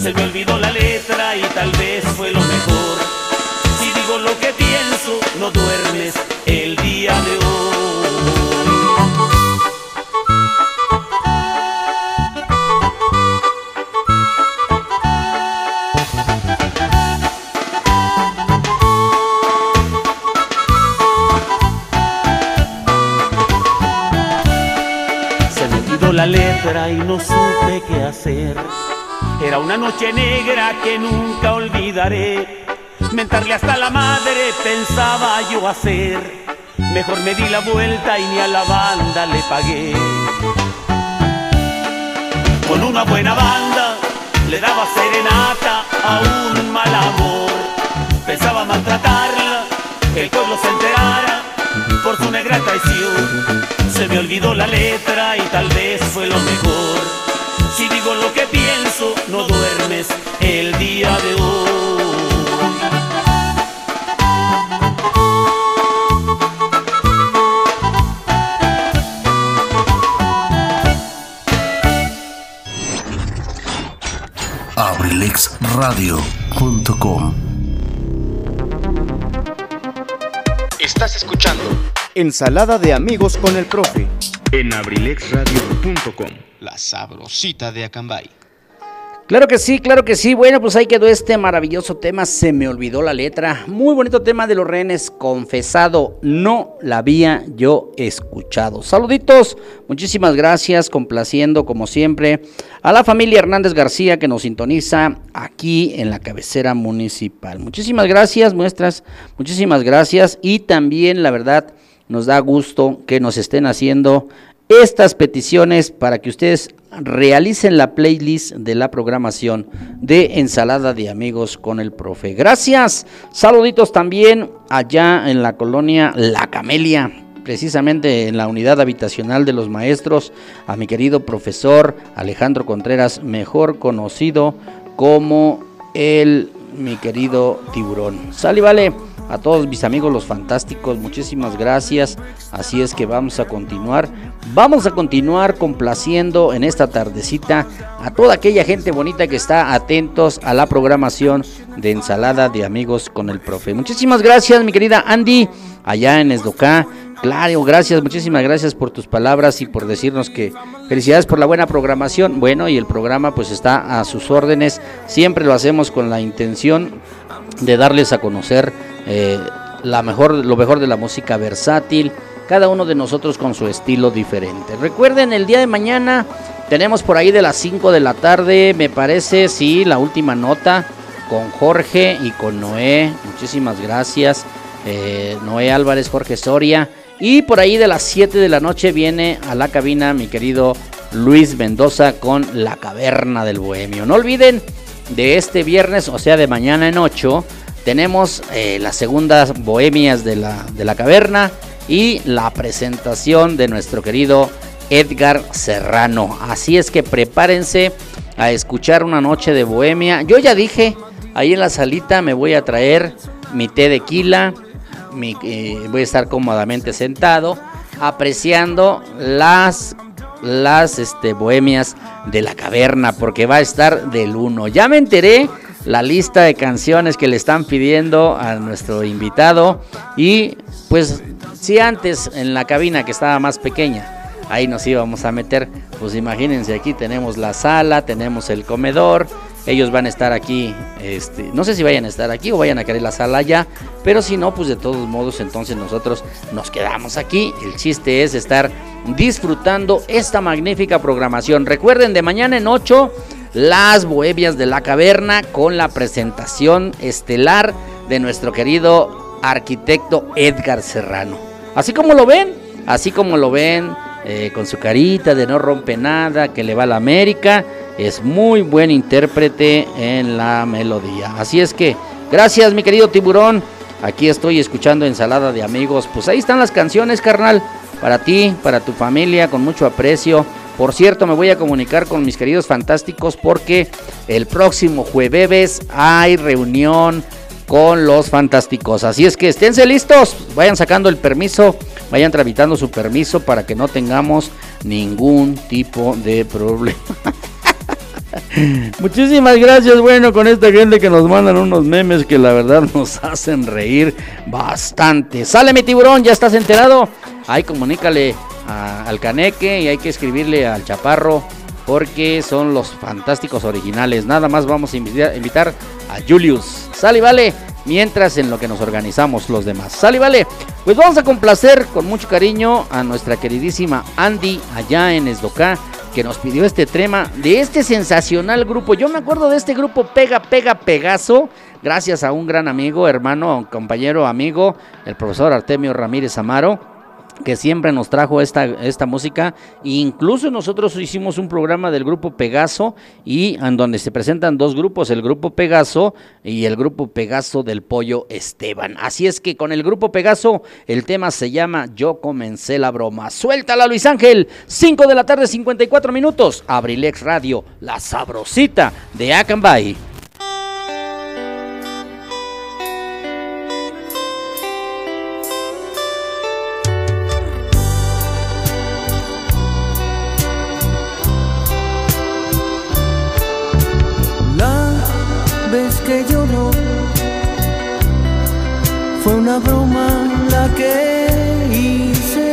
Speaker 12: Se me olvidó la letra y tal vez fue lo mejor. Si digo lo que pienso, no duermes no supe qué hacer. Era una noche negra que nunca olvidaré. Mentarle hasta la madre pensaba yo hacer. Mejor me di la vuelta y ni a la banda le pagué. Con una buena banda le daba serenata a un mal amor. Pensaba maltratarla, que el pueblo se enterara por su negra traición. Se me olvidó la letra y tal vez fue lo mejor. Si digo lo que pienso, no duermes el día de hoy.
Speaker 7: abrilexradio.com
Speaker 13: Estás escuchando
Speaker 9: Ensalada de amigos con el profe.
Speaker 8: En abrilexradio.com. La sabrosita de Acambay.
Speaker 2: Claro que sí, claro que sí. Bueno, pues ahí quedó este maravilloso tema. Se me olvidó la letra. Muy bonito tema de los rehenes. Confesado, no la había yo escuchado. Saluditos, muchísimas gracias. Complaciendo, como siempre, a la familia Hernández García que nos sintoniza aquí en la cabecera municipal. Muchísimas gracias, muestras. Muchísimas gracias. Y también, la verdad, nos da gusto que nos estén haciendo estas peticiones para que ustedes realicen la playlist de la programación de Ensalada de Amigos con el Profe. Gracias. Saluditos también allá en la colonia La Camelia, precisamente en la unidad habitacional de los maestros, a mi querido profesor Alejandro Contreras, mejor conocido como el mi querido tiburón. Sale, vale. A todos mis amigos los fantásticos, muchísimas gracias. Así es que vamos a continuar. Vamos a continuar complaciendo en esta tardecita a toda aquella gente bonita que está atentos a la programación de ensalada de amigos con el profe. Muchísimas gracias, mi querida Andy, allá en Esdocá. Claro, gracias, muchísimas gracias por tus palabras y por decirnos que felicidades por la buena programación. Bueno, y el programa pues está a sus órdenes. Siempre lo hacemos con la intención de darles a conocer eh, la mejor, lo mejor de la música versátil, cada uno de nosotros con su estilo diferente. Recuerden, el día de mañana tenemos por ahí de las 5 de la tarde, me parece, sí, la última nota con Jorge y con Noé. Muchísimas gracias. Eh, Noé Álvarez, Jorge Soria. Y por ahí de las 7 de la noche viene a la cabina mi querido Luis Mendoza con La Caverna del Bohemio. No olviden, de este viernes, o sea, de mañana en 8, tenemos eh, las segundas Bohemias de la, de la Caverna y la presentación de nuestro querido Edgar Serrano. Así es que prepárense a escuchar una noche de Bohemia. Yo ya dije, ahí en la salita me voy a traer mi té de quila, eh, voy a estar cómodamente sentado apreciando las las este, bohemias de la caverna porque va a estar del 1. Ya me enteré la lista de canciones que le están pidiendo a nuestro invitado y pues si antes en la cabina que estaba más pequeña ahí nos íbamos a meter, pues imagínense aquí tenemos la sala, tenemos el comedor, ellos van a estar aquí, este, no sé si vayan a estar aquí o vayan a querer la sala ya, pero si no, pues de todos modos entonces nosotros nos quedamos aquí. El chiste es estar disfrutando esta magnífica programación. Recuerden, de mañana en 8, las Bohebias de la Caverna con la presentación estelar de nuestro querido arquitecto Edgar Serrano. Así como lo ven, así como lo ven, eh, con su carita de no rompe nada, que le va a la América es muy buen intérprete en la melodía. Así es que, gracias mi querido tiburón. Aquí estoy escuchando ensalada de amigos. Pues ahí están las canciones, carnal. Para ti, para tu familia, con mucho aprecio. Por cierto, me voy a comunicar con mis queridos fantásticos porque el próximo jueves hay reunión con los fantásticos. Así es que esténse listos, vayan sacando el permiso, vayan tramitando su permiso para que no tengamos ningún tipo de problema. Muchísimas gracias, bueno, con esta gente que nos mandan unos memes que la verdad nos hacen reír bastante. Sale mi tiburón, ya estás enterado. Ahí comunícale al caneque y hay que escribirle al chaparro porque son los fantásticos originales. Nada más vamos a invitar, a Julius. Sale, vale. Mientras en lo que nos organizamos los demás. Sale, vale. Pues vamos a complacer con mucho cariño a nuestra queridísima Andy allá en Esdocá que nos pidió este tema de este sensacional grupo. Yo me acuerdo de este grupo Pega, Pega, Pegaso, gracias a un gran amigo, hermano, compañero, amigo, el profesor Artemio Ramírez Amaro que siempre nos trajo esta, esta música. incluso nosotros hicimos un programa del grupo Pegaso y en donde se presentan dos grupos, el grupo Pegaso y el grupo Pegaso del Pollo Esteban. Así es que con el grupo Pegaso el tema se llama Yo comencé la broma. Suéltala Luis Ángel, 5 de la tarde 54 minutos, Abrilex Radio, la sabrosita de Acambay.
Speaker 14: Que lloró fue una broma la que hice.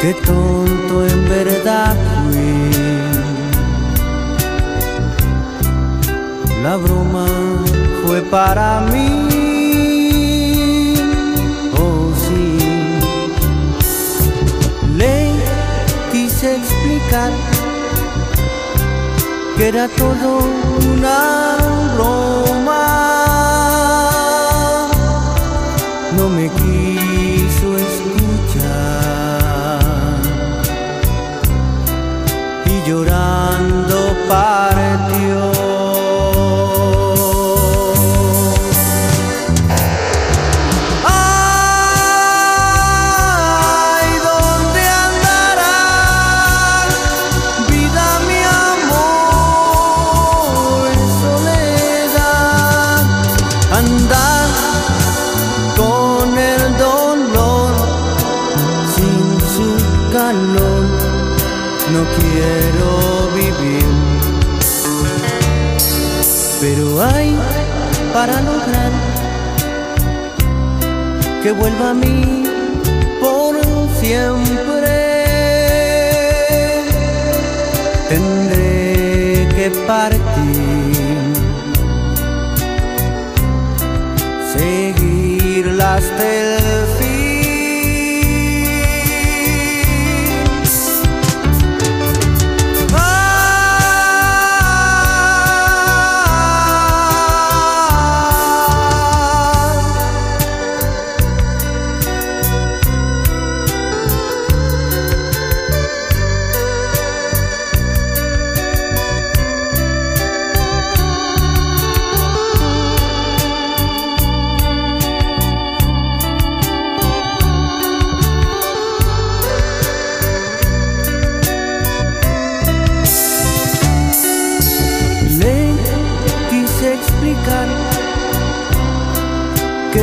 Speaker 14: Qué tonto en verdad fui. La broma fue para mí. Oh sí. Le quise explicar que era todo una broma. Vuelva a mí por siempre. Tendré que partir,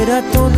Speaker 14: era todo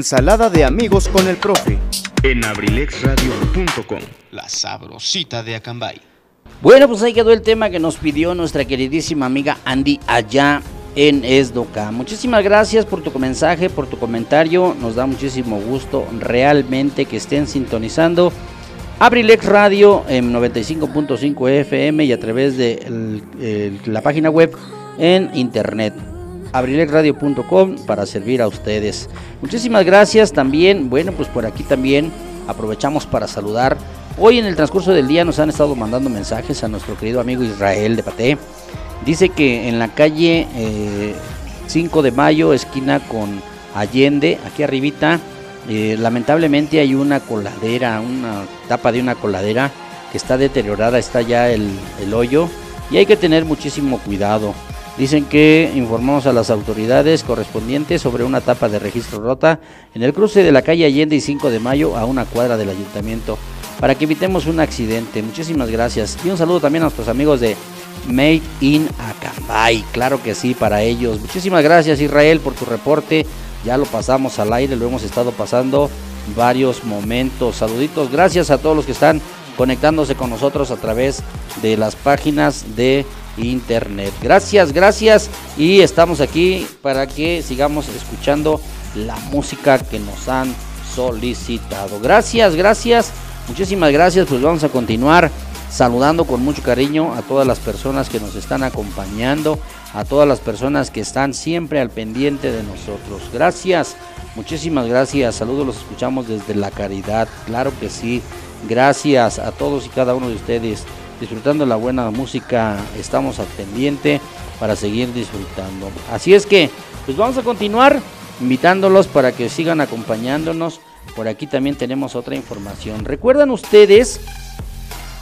Speaker 13: Ensalada de amigos con el profe.
Speaker 8: En abrilexradio.com. La sabrosita de Acambay.
Speaker 2: Bueno, pues ahí quedó el tema que nos pidió nuestra queridísima amiga Andy allá en Esdoca. Muchísimas gracias por tu mensaje, por tu comentario. Nos da muchísimo gusto realmente que estén sintonizando Abrilex Radio en 95.5 FM y a través de el- el- la página web en internet abrilexradio.com para servir a ustedes. Muchísimas gracias también. Bueno, pues por aquí también aprovechamos para saludar. Hoy en el transcurso del día nos han estado mandando mensajes a nuestro querido amigo Israel de Paté. Dice que en la calle eh, 5 de mayo, esquina con Allende, aquí arribita, eh, lamentablemente hay una coladera, una tapa de una coladera que está deteriorada, está ya el, el hoyo y hay que tener muchísimo cuidado. Dicen que informamos a las autoridades correspondientes sobre una tapa de registro rota en el cruce de la calle Allende y 5 de mayo a una cuadra del ayuntamiento para que evitemos un accidente. Muchísimas gracias. Y un saludo también a nuestros amigos de Made in Acambay. Claro que sí, para ellos. Muchísimas gracias Israel por tu reporte. Ya lo pasamos al aire, lo hemos estado pasando varios momentos. Saluditos, gracias a todos los que están conectándose con nosotros a través de las páginas de internet. Gracias, gracias. Y estamos aquí para que sigamos escuchando la música que nos han solicitado. Gracias, gracias. Muchísimas gracias. Pues vamos a continuar saludando con mucho cariño a todas las personas que nos están acompañando, a todas las personas que están siempre al pendiente de nosotros. Gracias, muchísimas gracias. Saludos, los escuchamos desde la caridad. Claro que sí. Gracias a todos y cada uno de ustedes. Disfrutando la buena música, estamos al pendiente para seguir disfrutando. Así es que, pues vamos a continuar invitándolos para que sigan acompañándonos. Por aquí también tenemos otra información. ¿Recuerdan ustedes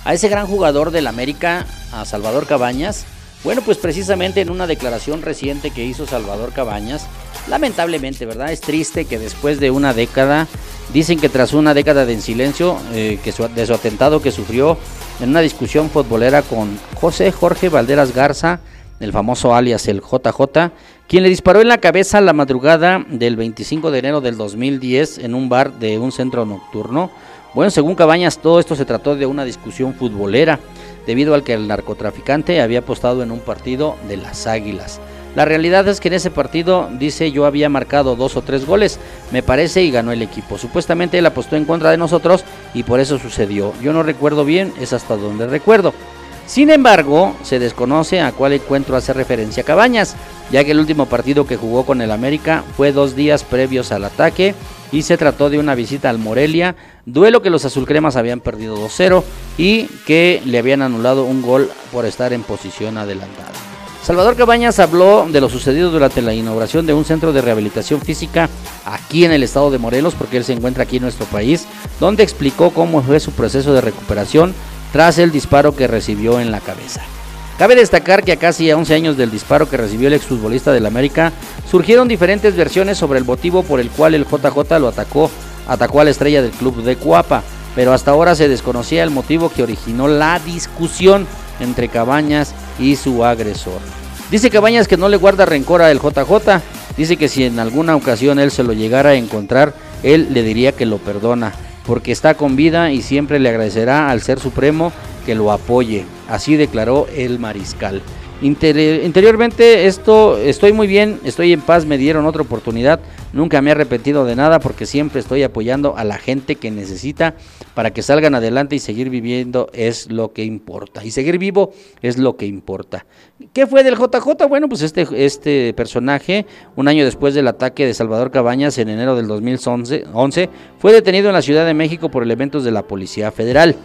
Speaker 2: a ese gran jugador del América, a Salvador Cabañas? Bueno, pues precisamente en una declaración reciente que hizo Salvador Cabañas, lamentablemente, ¿verdad? Es triste que después de una década, dicen que tras una década de en silencio, eh, que de su atentado que sufrió en una discusión futbolera con José Jorge Valderas Garza, el famoso alias el JJ, quien le disparó en la cabeza la madrugada del 25 de enero del 2010 en un bar de un centro nocturno. Bueno, según Cabañas, todo esto se trató de una discusión futbolera, debido al que el narcotraficante había apostado en un partido de las Águilas. La realidad es que en ese partido, dice, yo había marcado dos o tres goles, me parece, y ganó el equipo. Supuestamente él apostó en contra de nosotros y por eso sucedió. Yo no recuerdo bien, es hasta donde recuerdo. Sin embargo, se desconoce a cuál encuentro hace referencia Cabañas, ya que el último partido que jugó con el América fue dos días previos al ataque y se trató de una visita al Morelia, duelo que los azulcremas habían perdido 2-0 y que le habían anulado un gol por estar en posición adelantada. Salvador Cabañas habló de lo sucedido durante la inauguración de un centro de rehabilitación física aquí en el estado de Morelos, porque él se encuentra aquí en nuestro país, donde explicó cómo fue su proceso de recuperación tras el disparo que recibió en la cabeza. Cabe destacar que a casi 11 años del disparo que recibió el exfutbolista del América, surgieron diferentes versiones sobre el motivo por el cual el JJ lo atacó, atacó a la estrella del club de Cuapa, pero hasta ahora se desconocía el motivo que originó la discusión entre Cabañas y su agresor. Dice Cabañas que no le guarda rencor a el JJ, dice que si en alguna ocasión él se lo llegara a encontrar, él le diría que lo perdona, porque está con vida y siempre le agradecerá al Ser Supremo que lo apoye. Así declaró el mariscal. Interiormente esto estoy muy bien, estoy en paz, me dieron otra oportunidad, nunca me he arrepentido de nada porque siempre estoy apoyando a la gente que necesita para que salgan adelante y seguir viviendo es lo que importa. Y seguir vivo es lo que importa. ¿Qué fue del JJ? Bueno, pues este, este personaje, un año después del ataque de Salvador Cabañas en enero del 2011, fue detenido en la Ciudad de México por elementos de la Policía Federal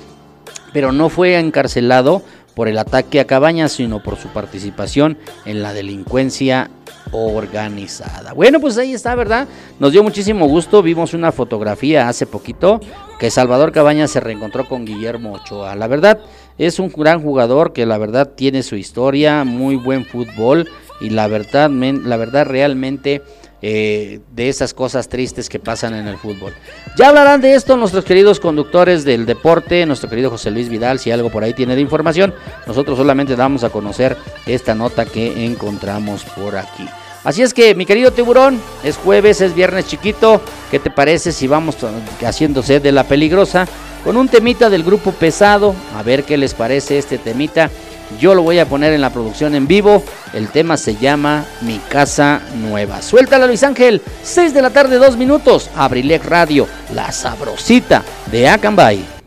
Speaker 2: pero no fue encarcelado por el ataque a Cabañas, sino por su participación en la delincuencia organizada. Bueno, pues ahí está, ¿verdad? Nos dio muchísimo gusto, vimos una fotografía hace poquito que Salvador Cabañas se reencontró con Guillermo Ochoa. La verdad, es un gran jugador que la verdad tiene su historia, muy buen fútbol y la verdad, la verdad realmente eh, de esas cosas tristes que pasan en el fútbol. Ya hablarán de esto nuestros queridos conductores del deporte, nuestro querido José Luis Vidal, si algo por ahí tiene de información. Nosotros solamente damos a conocer esta nota que encontramos por aquí. Así es que, mi querido tiburón, es jueves, es viernes chiquito. ¿Qué te parece si vamos haciéndose de la peligrosa con un temita del grupo pesado? A ver qué les parece este temita. Yo lo voy a poner en la producción en vivo. El tema se llama Mi Casa Nueva. Suéltala Luis Ángel. 6 de la tarde, 2 minutos. Abrilec Radio, la sabrosita de Acambay.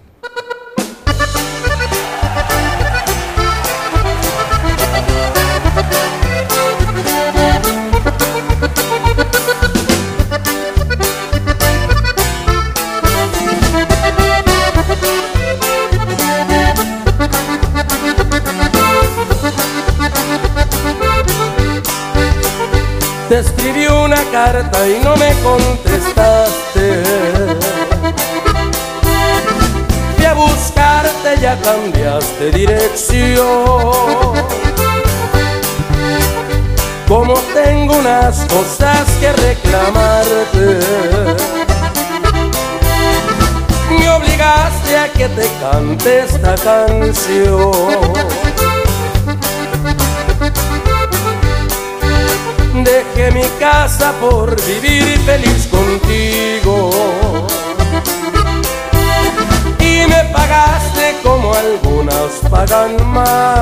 Speaker 15: Te escribí una carta y no me contestaste. Fui a buscarte, ya cambiaste dirección. Como tengo unas cosas que reclamarte. Me obligaste a que te cante esta canción. Dejé mi casa por vivir feliz contigo. Y me pagaste como algunas pagan más.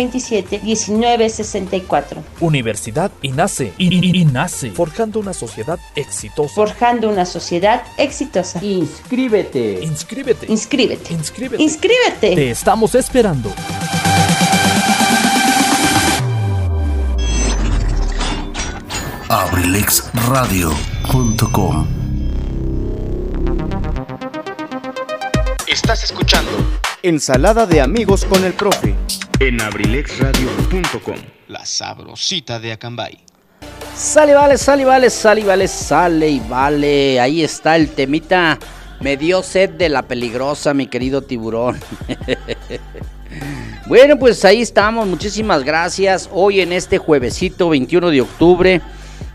Speaker 16: 1964.
Speaker 17: Universidad INACE. I- I- INACE. Forjando una sociedad exitosa.
Speaker 16: Forjando una sociedad exitosa.
Speaker 2: Inscríbete.
Speaker 17: Inscríbete.
Speaker 16: Inscríbete.
Speaker 17: Inscríbete.
Speaker 16: Inscríbete.
Speaker 17: Te estamos esperando.
Speaker 7: abrilexradio.com
Speaker 13: Estás escuchando
Speaker 9: Ensalada de amigos con el profe.
Speaker 8: En abrilexradio.com. La sabrosita de Acambay.
Speaker 2: Sale, vale, sale, vale, sale, vale, sale y vale. Ahí está el temita. Me dio sed de la peligrosa, mi querido tiburón. bueno, pues ahí estamos. Muchísimas gracias. Hoy en este juevesito 21 de octubre.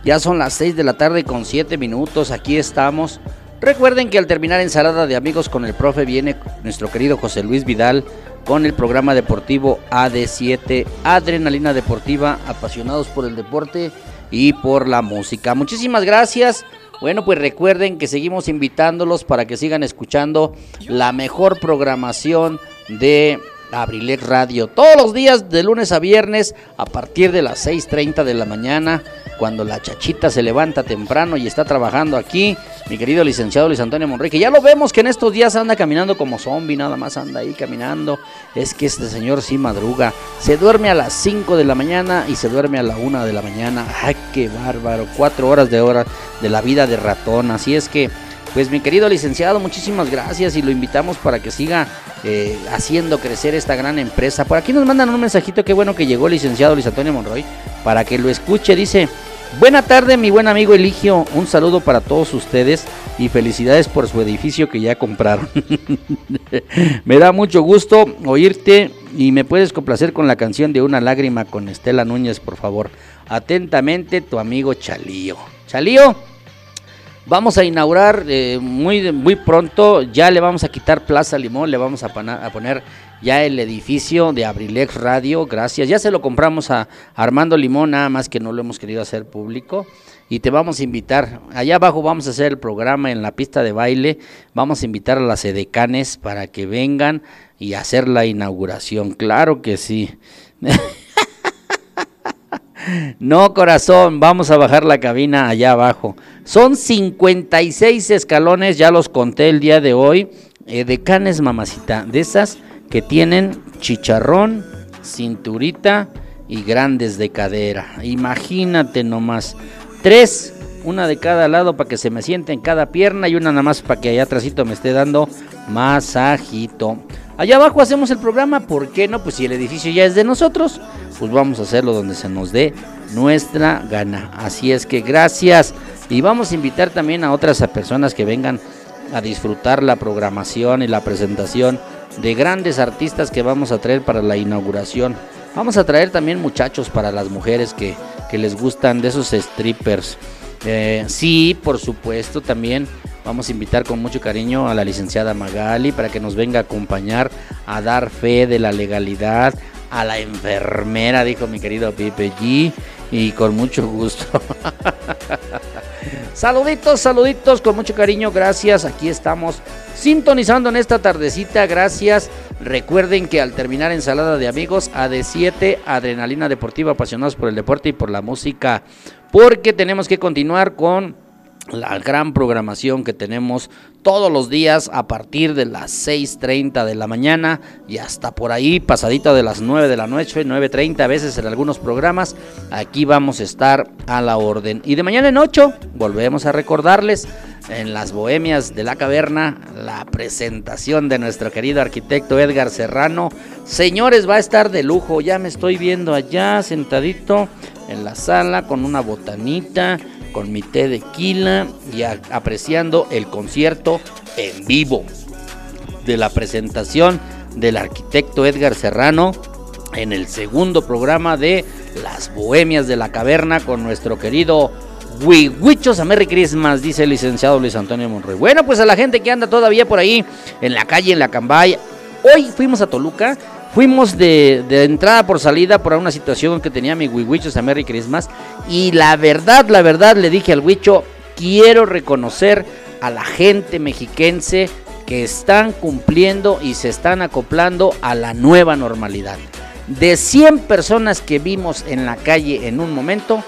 Speaker 2: Ya son las 6 de la tarde con 7 minutos. Aquí estamos. Recuerden que al terminar ensalada de amigos con el profe viene nuestro querido José Luis Vidal con el programa deportivo AD7 Adrenalina Deportiva, apasionados por el deporte y por la música. Muchísimas gracias. Bueno, pues recuerden que seguimos invitándolos para que sigan escuchando la mejor programación de Abrilex Radio. Todos los días de lunes a viernes a partir de las 6.30 de la mañana, cuando la chachita se levanta temprano y está trabajando aquí, mi querido licenciado Luis Antonio Monrey, que ya lo vemos que en estos días anda caminando como zombie, nada más anda ahí caminando. Es que este señor sí madruga. Se duerme a las 5 de la mañana y se duerme a la 1 de la mañana. ¡Ay, qué bárbaro! Cuatro horas de hora de la vida de ratón. Así es que, pues mi querido licenciado, muchísimas gracias y lo invitamos para que siga eh, haciendo crecer esta gran empresa. Por aquí nos mandan un mensajito, qué bueno que llegó licenciado Luis Antonio Monroy, para que lo escuche. Dice, buena tarde mi buen amigo Eligio, un saludo para todos ustedes y felicidades por su edificio que ya compraron. me da mucho gusto oírte y me puedes complacer con la canción de Una lágrima con Estela Núñez, por favor. Atentamente, tu amigo Chalío. Chalío. Vamos a inaugurar eh, muy, muy pronto, ya le vamos a quitar Plaza Limón, le vamos a, a poner ya el edificio de Abrilex Radio, gracias. Ya se lo compramos a Armando Limón, nada más que no lo hemos querido hacer público. Y te vamos a invitar, allá abajo vamos a hacer el programa en la pista de baile, vamos a invitar a las edecanes para que vengan y hacer la inauguración, claro que sí. No, corazón, vamos a bajar la cabina allá abajo. Son 56 escalones, ya los conté el día de hoy, eh, de canes mamacita, de esas que tienen chicharrón, cinturita y grandes de cadera. Imagínate nomás, tres, una de cada lado para que se me siente en cada pierna y una nada más para que allá atrásito me esté dando masajito. Allá abajo hacemos el programa, ¿por qué no? Pues si el edificio ya es de nosotros, pues vamos a hacerlo donde se nos dé nuestra gana. Así es que gracias y vamos a invitar también a otras personas que vengan a disfrutar la programación y la presentación de grandes artistas que vamos a traer para la inauguración. Vamos a traer también muchachos para las mujeres que, que les gustan de esos strippers. Eh, sí, por supuesto, también vamos a invitar con mucho cariño a la licenciada Magali para que nos venga a acompañar a dar fe de la legalidad, a la enfermera, dijo mi querido Pipe G, y con mucho gusto. saluditos, saluditos, con mucho cariño, gracias. Aquí estamos sintonizando en esta tardecita, gracias. Recuerden que al terminar ensalada de amigos, AD7, Adrenalina Deportiva, apasionados por el deporte y por la música, porque tenemos que continuar con la gran programación que tenemos todos los días a partir de las 6.30 de la mañana y hasta por ahí pasadita de las 9 de la noche, 9.30 a veces en algunos programas. Aquí vamos a estar a la orden. Y de mañana en 8 volvemos a recordarles en las Bohemias de la Caverna la presentación de nuestro querido arquitecto Edgar Serrano. Señores, va a estar de lujo. Ya me estoy viendo allá sentadito en la sala con una botanita con mi té de quila y apreciando el concierto en vivo de la presentación del arquitecto Edgar Serrano en el segundo programa de Las Bohemias de la Caverna con nuestro querido Huichos a Merry Christmas, dice el licenciado Luis Antonio Monroy. Bueno, pues a la gente que anda todavía por ahí en la calle, en la Cambay, hoy fuimos a Toluca Fuimos de, entrada por salida por una situación que tenía mi Wiwichos a Merry Christmas. Y la verdad, la verdad, le dije al Wicho, quiero reconocer a la gente mexiquense que están cumpliendo y se están acoplando a la nueva normalidad. De 100 personas que vimos en la calle en un momento,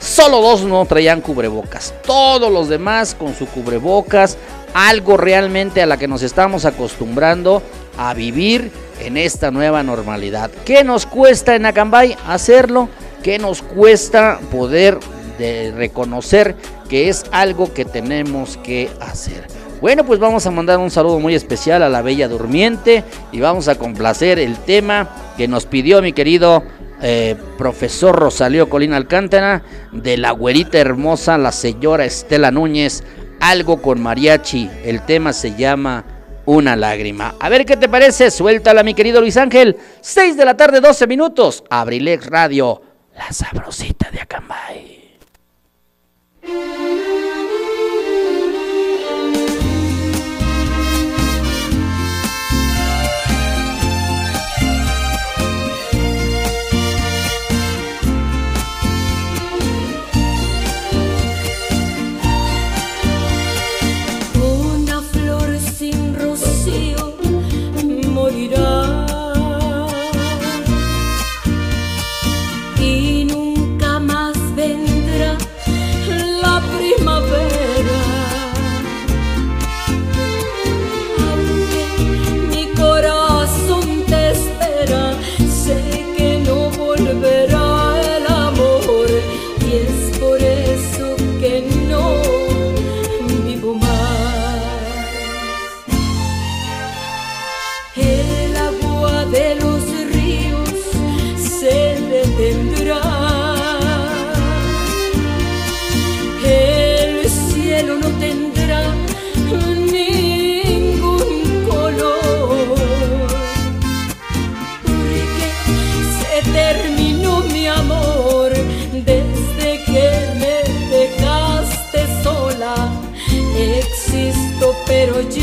Speaker 2: solo dos no traían cubrebocas. Todos los demás con su cubrebocas, algo realmente a la que nos estamos acostumbrando a vivir en esta nueva normalidad. ¿Qué nos cuesta en Acambay hacerlo? ¿Qué nos cuesta poder de reconocer que es algo que tenemos que hacer? Bueno, pues vamos a mandar un saludo muy especial a la Bella Durmiente y vamos a complacer el tema que nos pidió mi querido eh, profesor Rosalío Colina Alcántara de la güerita hermosa, la señora Estela Núñez, algo con mariachi. El tema se llama una lágrima. A ver qué te parece, suéltala mi querido Luis Ángel. 6 de la tarde, 12 minutos. Abrilex Radio, la sabrosita de Acambay.
Speaker 18: pero
Speaker 3: yo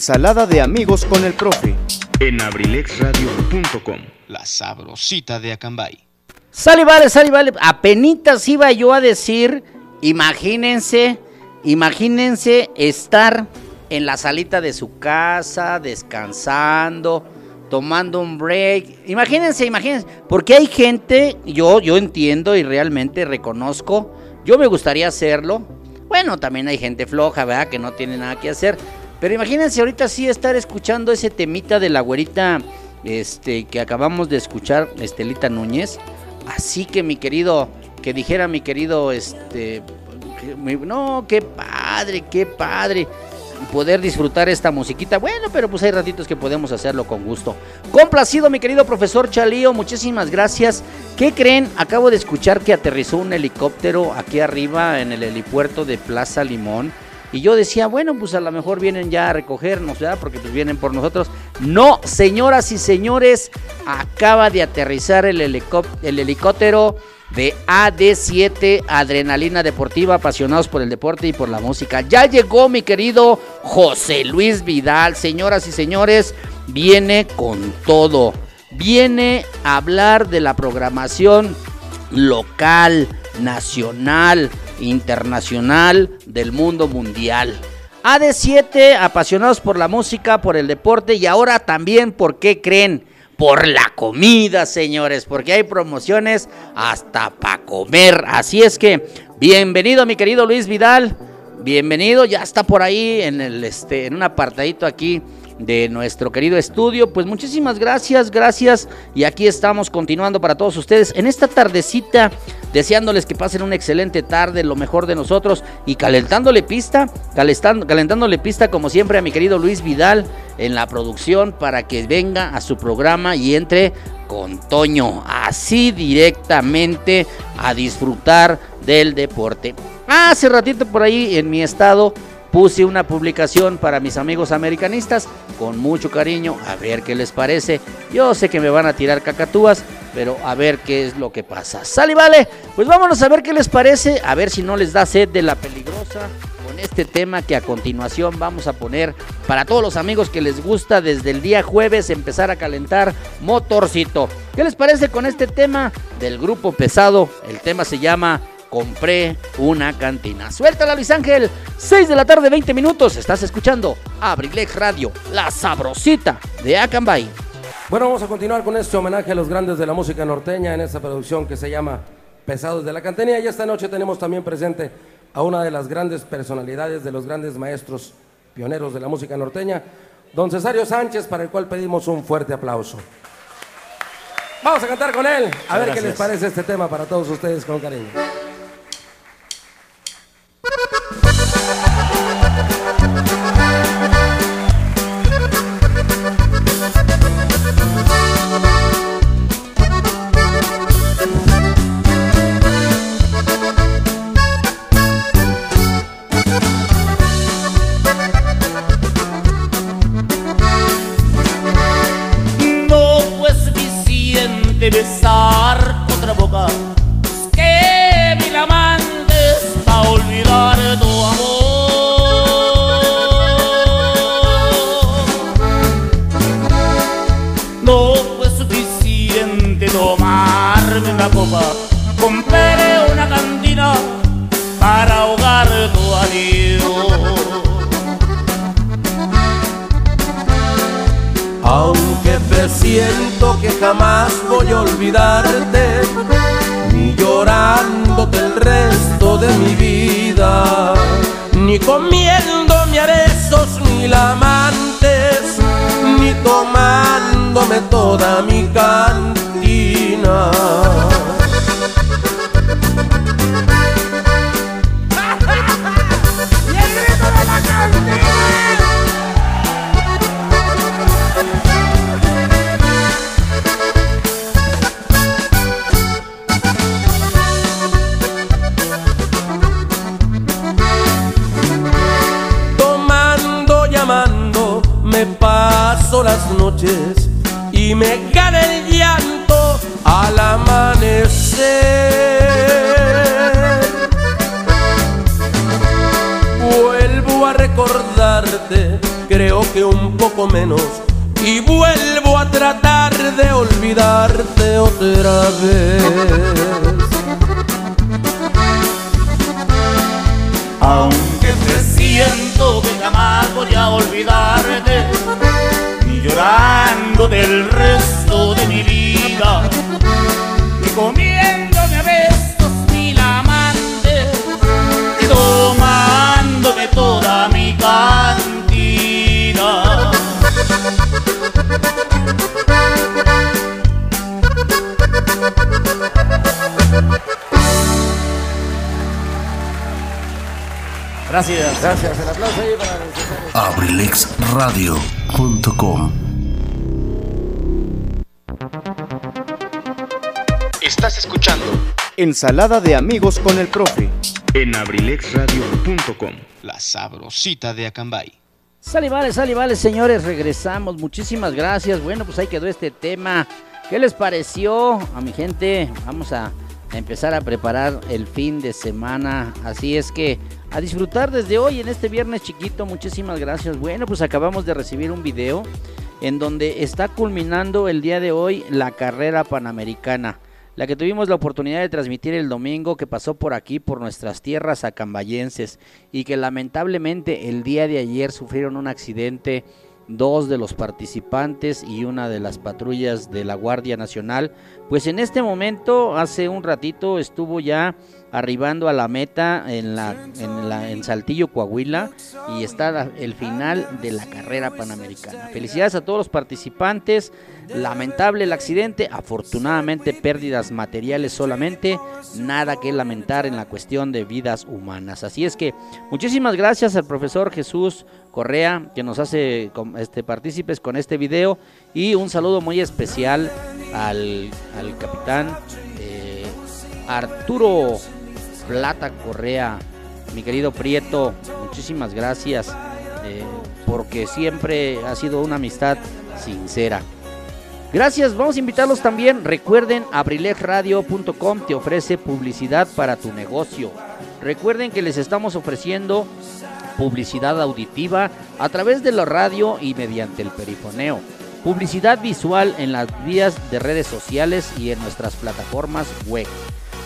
Speaker 13: Ensalada de amigos con el profe.
Speaker 8: En abrilexradio.com. La sabrosita de Acambay.
Speaker 2: Sale, vale, sale, vale. Apenitas iba yo a decir, imagínense, imagínense estar en la salita de su casa, descansando, tomando un break. Imagínense, imagínense. Porque hay gente, yo, yo entiendo y realmente reconozco, yo me gustaría hacerlo. Bueno, también hay gente floja, ¿verdad? Que no tiene nada que hacer. Pero imagínense ahorita sí estar escuchando ese temita de la güerita este, que acabamos de escuchar, Estelita Núñez. Así que mi querido, que dijera mi querido, este, no, qué padre, qué padre poder disfrutar esta musiquita. Bueno, pero pues hay ratitos que podemos hacerlo con gusto. Complacido, mi querido profesor Chalío, muchísimas gracias. ¿Qué creen? Acabo de escuchar que aterrizó un helicóptero aquí arriba en el helipuerto de Plaza Limón. Y yo decía, bueno, pues a lo mejor vienen ya a recogernos, ¿verdad? Porque pues vienen por nosotros. No, señoras y señores, acaba de aterrizar el, el helicóptero de AD7 Adrenalina Deportiva, apasionados por el deporte y por la música. Ya llegó mi querido José Luis Vidal, señoras y señores, viene con todo. Viene a hablar de la programación local, nacional, internacional, del mundo mundial. AD7, apasionados por la música, por el deporte y ahora también, ¿por qué creen? Por la comida, señores, porque hay promociones hasta para comer. Así es que, bienvenido mi querido Luis Vidal, bienvenido, ya está por ahí en, el, este, en un apartadito aquí de nuestro querido estudio. Pues muchísimas gracias, gracias. Y aquí estamos continuando para todos ustedes en esta tardecita, deseándoles que pasen una excelente tarde, lo mejor de nosotros y calentándole pista, calentando, calentándole pista como siempre a mi querido Luis Vidal en la producción para que venga a su programa y entre con Toño, así directamente a disfrutar del deporte. Hace ratito por ahí en mi estado puse una publicación para mis amigos americanistas con mucho cariño, a ver qué les parece. Yo sé que me van a tirar cacatúas, pero a ver qué es lo que pasa. Sale, vale, pues vámonos a ver qué les parece, a ver si no les da sed de la peligrosa con este tema que a continuación vamos a poner para todos los amigos que les gusta desde el día jueves empezar a calentar motorcito. ¿Qué les parece con este tema del grupo pesado? El tema se llama compré una cantina. Suéltala, Luis Ángel. 6 de la tarde, 20 minutos. Estás escuchando Abrilex Radio, la sabrosita de Acambay.
Speaker 19: Bueno, vamos a continuar con este homenaje a los grandes de la música norteña en esta producción que se llama Pesados de la Cantenía. Y esta noche tenemos también presente a una de las grandes personalidades, de los grandes maestros pioneros de la música norteña, don Cesario Sánchez, para el cual pedimos un fuerte aplauso. Vamos a cantar con él, a ver qué les parece este tema para todos ustedes con cariño.
Speaker 15: Ha ha ha! Voy olvidarte, ni llorándote el resto de mi vida, ni comiéndome a besos mil amantes, ni tomándome toda mi cantina. Me gana el llanto al amanecer. Vuelvo a recordarte, creo que un poco menos, y vuelvo a tratar de olvidarte otra vez.
Speaker 12: Aunque presiento que jamás voy a olvidarte, llorando del resto de mi vida, ni comiéndome a besos mil amantes, y tomándome toda mi cantina.
Speaker 2: Gracias.
Speaker 15: Gracias, el aplauso ahí para
Speaker 7: abrilexradio.com
Speaker 13: Estás escuchando Ensalada de amigos con el profe.
Speaker 8: En abrilexradio.com. La sabrosita de Acambay.
Speaker 2: Sale, vale, sale, vale, señores, regresamos. Muchísimas gracias. Bueno, pues ahí quedó este tema. ¿Qué les pareció a mi gente? Vamos a, a empezar a preparar el fin de semana. Así es que a disfrutar desde hoy en este viernes chiquito. Muchísimas gracias. Bueno, pues acabamos de recibir un video en donde está culminando el día de hoy la carrera panamericana. La que tuvimos la oportunidad de transmitir el domingo que pasó por aquí, por nuestras tierras acambayenses, y que lamentablemente el día de ayer sufrieron un accidente dos de los participantes y una de las patrullas de la Guardia Nacional. Pues en este momento, hace un ratito, estuvo ya arribando a la meta en, la, en, Saltillo, Coahuila, y está el final de la carrera panamericana. Felicidades a todos los participantes. Lamentable el accidente, afortunadamente pérdidas materiales solamente, nada que lamentar en la cuestión de vidas humanas. Así es que muchísimas gracias al profesor Jesús Correa que nos hace este, partícipes con este video y un saludo muy especial al, al capitán eh, Arturo Plata Correa, mi querido Prieto, muchísimas gracias eh, porque siempre ha sido una amistad sincera. Gracias, vamos a invitarlos también. Recuerden, abrilexradio.com te ofrece publicidad para tu negocio. Recuerden que les estamos ofreciendo publicidad auditiva a través de la radio y mediante el perifoneo. Publicidad visual en las vías de redes sociales y en nuestras plataformas web.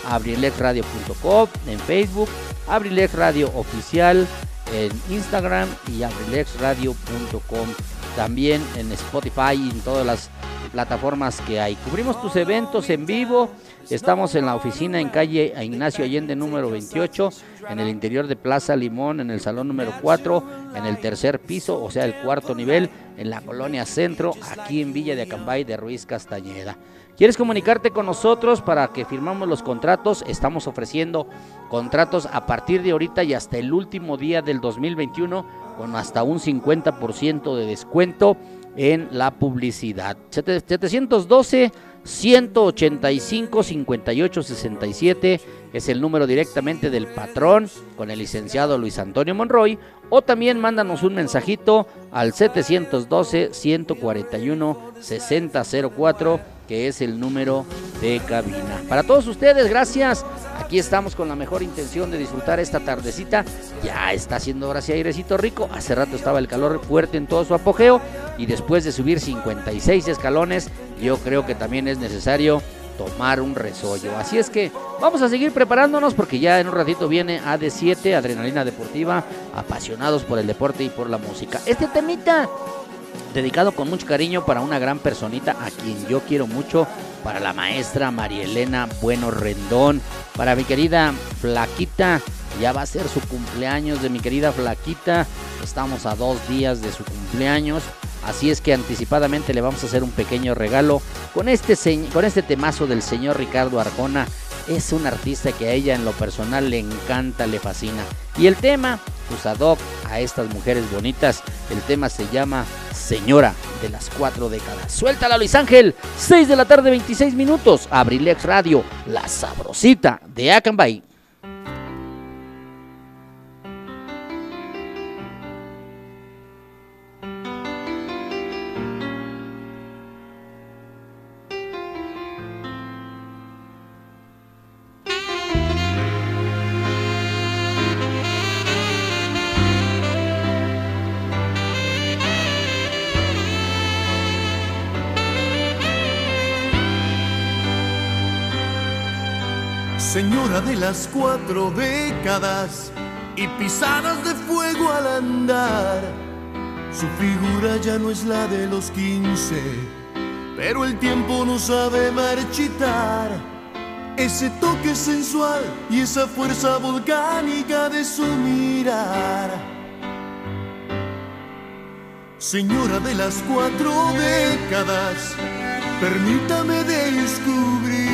Speaker 2: abrilexradio.com en Facebook, Abrilex Radio Oficial en Instagram y abrilexradio.com también en Spotify y en todas las plataformas que hay. Cubrimos tus eventos en vivo. Estamos en la oficina en calle Ignacio Allende número 28, en el interior de Plaza Limón, en el salón número 4, en el tercer piso, o sea, el cuarto nivel, en la colonia Centro, aquí en Villa de Acambay de Ruiz Castañeda. ¿Quieres comunicarte con nosotros para que firmamos los contratos? Estamos ofreciendo contratos a partir de ahorita y hasta el último día del 2021 con hasta un 50% de descuento en la publicidad. Sete- 712 185 58 67 es el número directamente del patrón con el licenciado Luis Antonio Monroy o también mándanos un mensajito al 712 141 6004 que es el número de cabina. Para todos ustedes, gracias. Aquí estamos con la mejor intención de disfrutar esta tardecita. Ya está haciendo ahora sí airecito rico. Hace rato estaba el calor fuerte en todo su apogeo. Y después de subir 56 escalones, yo creo que también es necesario tomar un resollo. Así es que vamos a seguir preparándonos porque ya en un ratito viene AD7, Adrenalina Deportiva, apasionados por el deporte y por la música. Este temita dedicado con mucho cariño para una gran personita a quien yo quiero mucho, para la maestra María Elena Bueno Rendón, para mi querida Flaquita, ya va a ser su cumpleaños de mi querida Flaquita, estamos a dos días de su cumpleaños, así es que anticipadamente le vamos a hacer un pequeño regalo con este, con este temazo del señor Ricardo Arjona. Es un artista que a ella en lo personal le encanta, le fascina. Y el tema, pues ad hoc a estas mujeres bonitas, el tema se llama Señora de las cuatro décadas. Suéltala Luis Ángel, 6 de la tarde 26 minutos, Abrilex Radio, la sabrosita de Acambay.
Speaker 20: Las cuatro décadas y pisadas de fuego al andar. Su figura ya no es la de los quince, pero el tiempo no sabe marchitar. Ese toque sensual y esa fuerza volcánica de su mirar. Señora de las cuatro décadas, permítame descubrir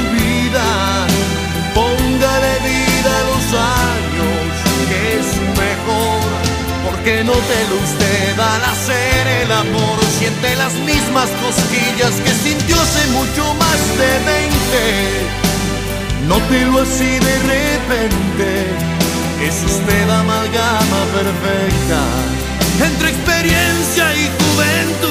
Speaker 20: Porque no te lo usted al hacer el amor, siente las mismas cosquillas que sintió hace mucho más de 20. Nótelo así de repente, es usted amalgama perfecta entre experiencia y juventud.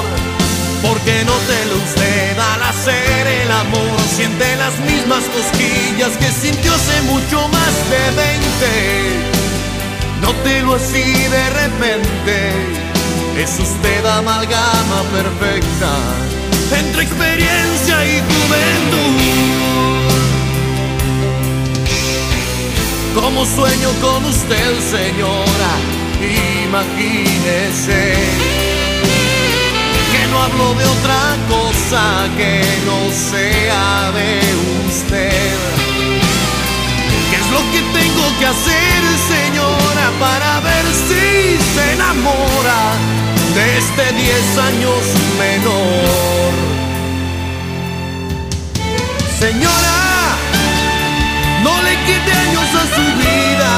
Speaker 20: Porque no te lo usted al hacer el amor, siente las mismas cosquillas que sintió hace mucho más de 20. Nótelo así de repente, es usted amalgama perfecta entre experiencia y juventud. Como sueño con usted, señora, imagínese no hablo de otra cosa que no sea de usted. ¿Qué es lo que tengo que hacer, señora, para ver si se enamora de este 10 años menor? Señora, no le quite años a su vida,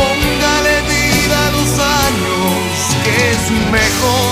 Speaker 20: póngale vida a los años, que es mejor.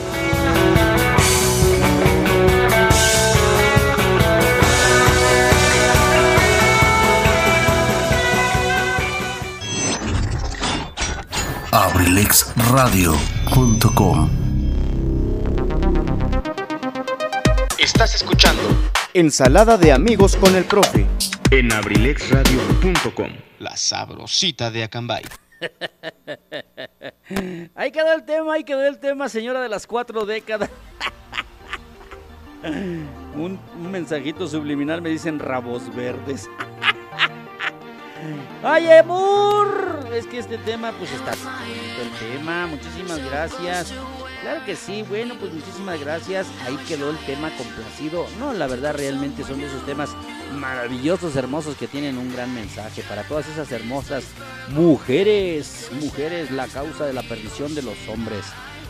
Speaker 7: abrilexradio.com
Speaker 8: Estás escuchando
Speaker 9: Ensalada de amigos con el profe.
Speaker 8: en abrilexradio.com. La sabrosita de Acambay.
Speaker 2: Ahí quedó el tema, ahí quedó el tema, señora de las cuatro décadas. un, un mensajito subliminal me dicen rabos verdes. ¡Ay, amor! Es que este tema, pues está el tema. Muchísimas gracias. Claro que sí, bueno, pues muchísimas gracias. Ahí quedó el tema complacido. No, la verdad, realmente son de esos temas maravillosos, hermosos, que tienen un gran mensaje para todas esas hermosas mujeres. Mujeres, la causa de la perdición de los hombres.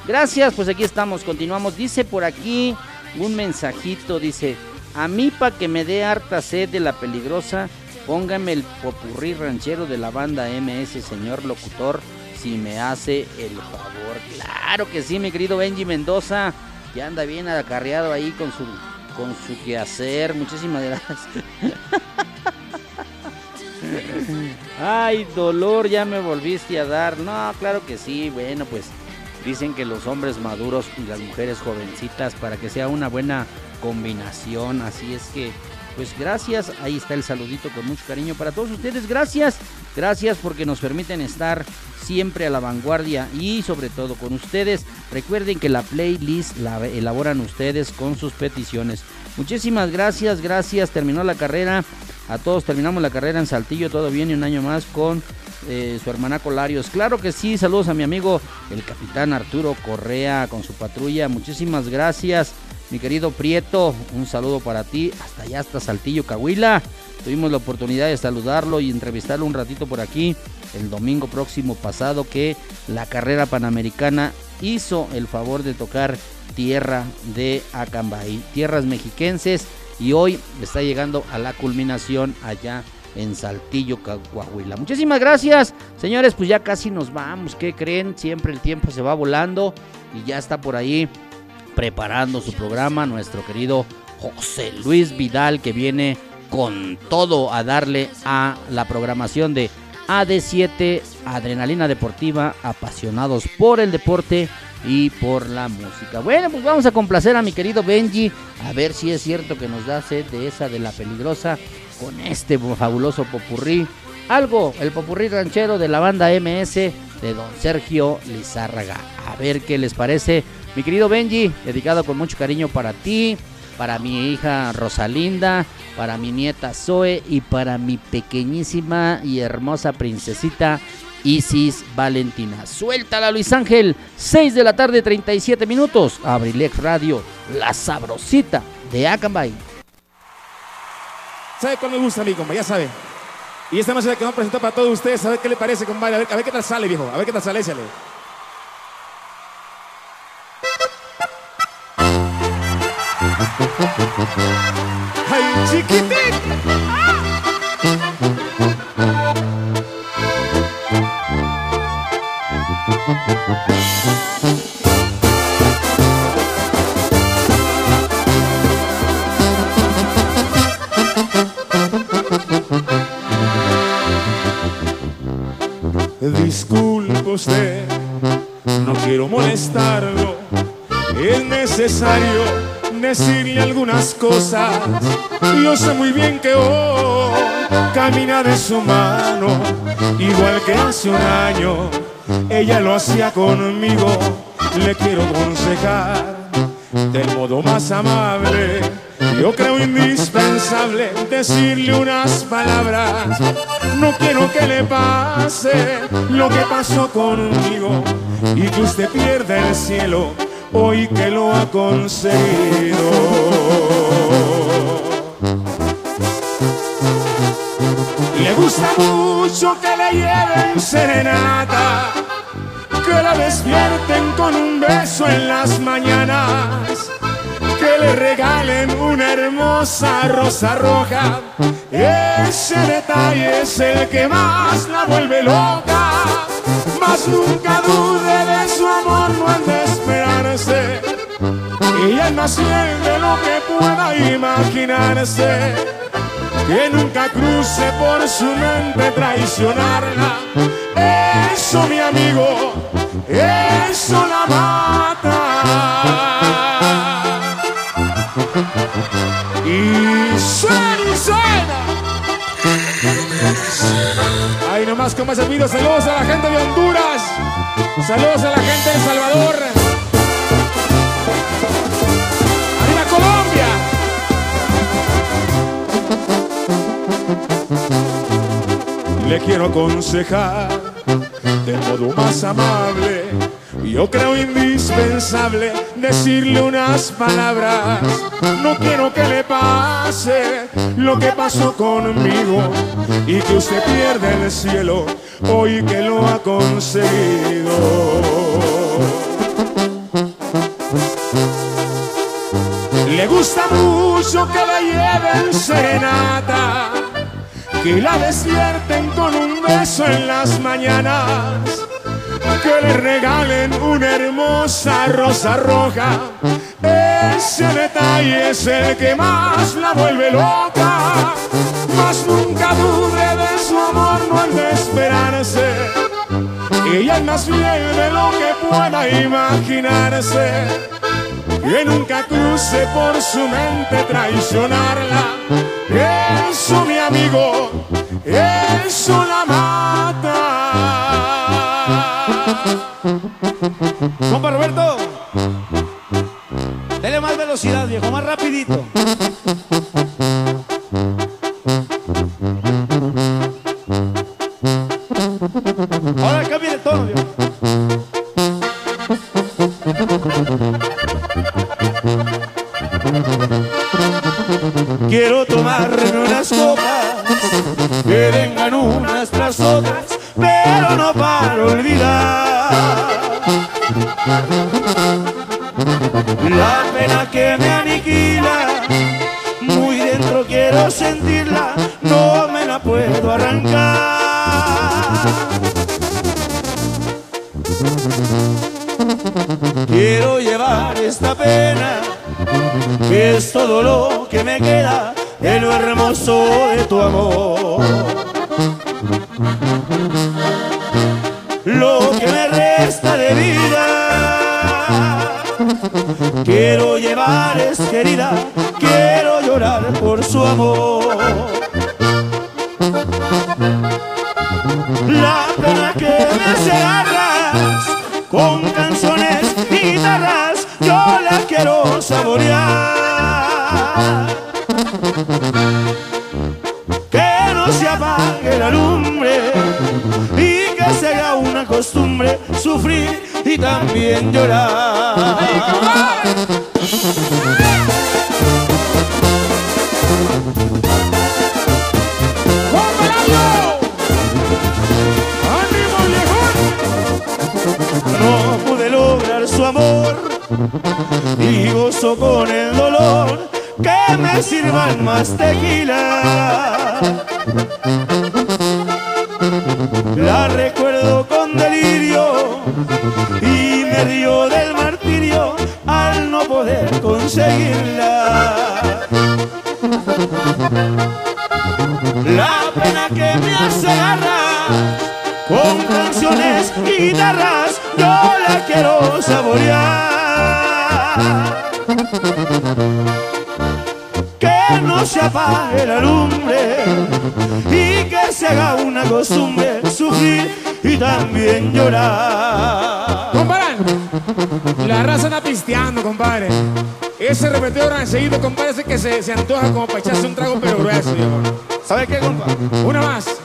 Speaker 2: Gracias, pues aquí estamos, continuamos. Dice por aquí un mensajito, dice, a mí pa' que me dé harta sed de la peligrosa, póngame el popurrí ranchero de la banda MS, señor locutor, si me hace el favor. Claro que sí, mi querido Benji Mendoza, que anda bien acarreado ahí con su, con su quehacer. Muchísimas gracias. Ay, dolor, ya me volviste a dar. No, claro que sí. Bueno, pues dicen que los hombres maduros y las mujeres jovencitas para que sea una buena combinación. Así es que, pues gracias. Ahí está el saludito con mucho cariño para todos ustedes. Gracias. Gracias porque nos permiten estar siempre a la vanguardia y sobre todo con ustedes. Recuerden que la playlist la elaboran ustedes con sus peticiones. Muchísimas gracias, gracias. Terminó la carrera. A todos terminamos la carrera en Saltillo, todo bien y un año más con eh, su hermanaco Larios. Claro que sí, saludos a mi amigo el capitán Arturo Correa con su patrulla. Muchísimas gracias, mi querido Prieto. Un saludo para ti, hasta allá, hasta Saltillo, Cahuila. Tuvimos la oportunidad de saludarlo y entrevistarlo un ratito por aquí el domingo próximo pasado que la carrera panamericana hizo el favor de tocar tierra de Acambay, tierras mexiquenses y hoy está llegando a la culminación allá en Saltillo, Coahuila. Muchísimas gracias, señores, pues ya casi nos vamos, ¿qué creen? Siempre el tiempo se va volando y ya está por ahí preparando su programa nuestro querido José Luis Vidal que viene con todo a darle a la programación de AD7, Adrenalina Deportiva, apasionados por el deporte y por la música. Bueno, pues vamos a complacer a mi querido Benji, a ver si es cierto que nos da sed de esa de la peligrosa con este fabuloso popurrí. Algo, el popurrí ranchero de la banda MS de don Sergio Lizárraga. A ver qué les parece. Mi querido Benji, dedicado con mucho cariño para ti, para mi hija Rosalinda, para mi nieta Zoe y para mi pequeñísima y hermosa princesita Isis Valentina. Suéltala Luis Ángel, 6 de la tarde 37 minutos. Abrilex Radio, la sabrosita de Acambay.
Speaker 21: ¿Sabe cuál me gusta a mí, compa? Ya sabe. Y esta noche la que vamos a presentar para todos ustedes, a ver qué le parece, compadre. A ver, a ver qué tal sale, viejo. A ver qué tal sale, échale. ¡Ay, chiquitín! Disculpe usted, no quiero molestarlo. Es necesario decirle cosas. Yo sé muy bien que hoy camina de su mano, igual que hace un año. Ella lo hacía conmigo. Le quiero aconsejar del modo más amable. Yo creo indispensable decirle unas palabras. No quiero que le pase lo que pasó conmigo y que usted pierda el cielo hoy que lo ha conseguido. Le gusta mucho que le lleven serenata, que la despierten con un beso en las mañanas, que le regalen una hermosa rosa roja. Ese detalle es el que más la vuelve loca, mas nunca dude de su amor, no han Ella es más de lo que pueda imaginarse que nunca cruce por su mente traicionarla. Eso, mi amigo, eso la mata. Y suena y suena. Ahí nomás como ese video, saludos a la gente de Honduras, saludos a la gente de El Salvador. Le quiero aconsejar de modo más amable. Yo creo indispensable decirle unas palabras. No quiero que le pase lo que pasó conmigo y que usted pierda el cielo hoy que lo ha conseguido. Le gusta mucho que la lleven serenata que la despierten con un beso en las mañanas, que le regalen una hermosa rosa roja. Ese detalle es el que más la vuelve loca, mas nunca dude de su amor, no han de esperarse. Ella es más fiel de lo que pueda imaginarse que nunca cruce por su mente traicionarla. Eso, mi amigo, eso la mata.
Speaker 22: Compa Roberto, dele más velocidad, viejo, más rapidito.
Speaker 20: La pena que me aniquila. Muy dentro quiero sentirla, no me la puedo arrancar. Quiero llevar esta pena que es todo lo que me queda de lo hermoso de tu amor.
Speaker 22: Querida, quiero llorar por su amor.
Speaker 23: Enseguida, compadre, ese que se, se antoja como para echarse un trago pero grueso, viejo.
Speaker 22: ¿Sabe qué, compa?
Speaker 23: Una más,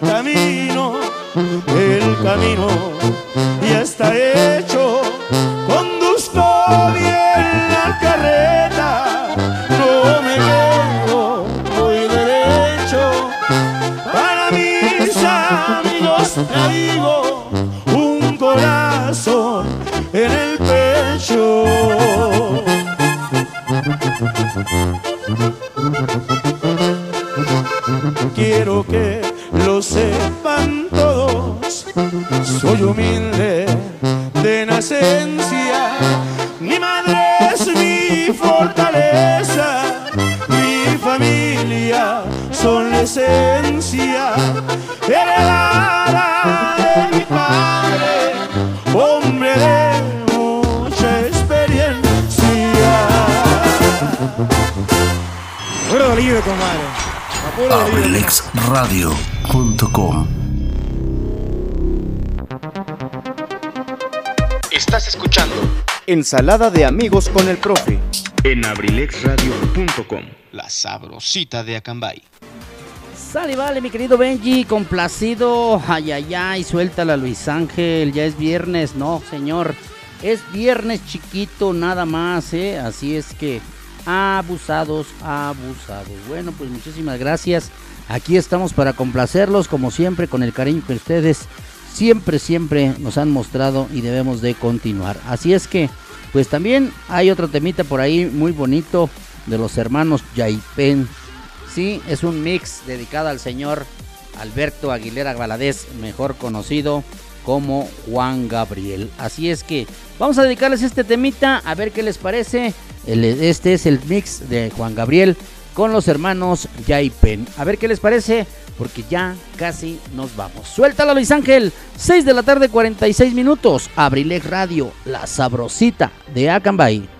Speaker 22: al camino, el camino ya está hecho. Conduzco bien la carreta, no me quedo, voy derecho. Para mis amigos traigo un corazón en el pecho. Quiero que humilde de nacencia, mi madre es mi fortaleza, mi familia son la esencia heredada de mi padre, hombre de mucha experiencia.
Speaker 23: Puro
Speaker 9: Ensalada de amigos con el profe.
Speaker 8: en abrilexradio.com. La sabrosita de Acambay.
Speaker 2: Sale, vale, mi querido Benji, complacido. Ay, ay, ay, suéltala, Luis Ángel. Ya es viernes, no, señor. Es viernes chiquito, nada más, ¿eh? Así es que abusados, abusados. Bueno, pues muchísimas gracias. Aquí estamos para complacerlos, como siempre, con el cariño que ustedes siempre, siempre nos han mostrado y debemos de continuar. Así es que, pues también hay otro temita por ahí muy bonito de los hermanos Yaipen. Sí, es un mix dedicado al señor Alberto Aguilera Valadez, mejor conocido como Juan Gabriel. Así es que
Speaker 14: vamos a dedicarles este temita a ver qué les parece. Este es el mix de Juan Gabriel con los hermanos Yaipen. A ver qué les parece porque ya casi nos vamos. Suéltala Luis Ángel, 6 de la tarde 46 minutos, Abrilex Radio, la sabrosita de Acambay.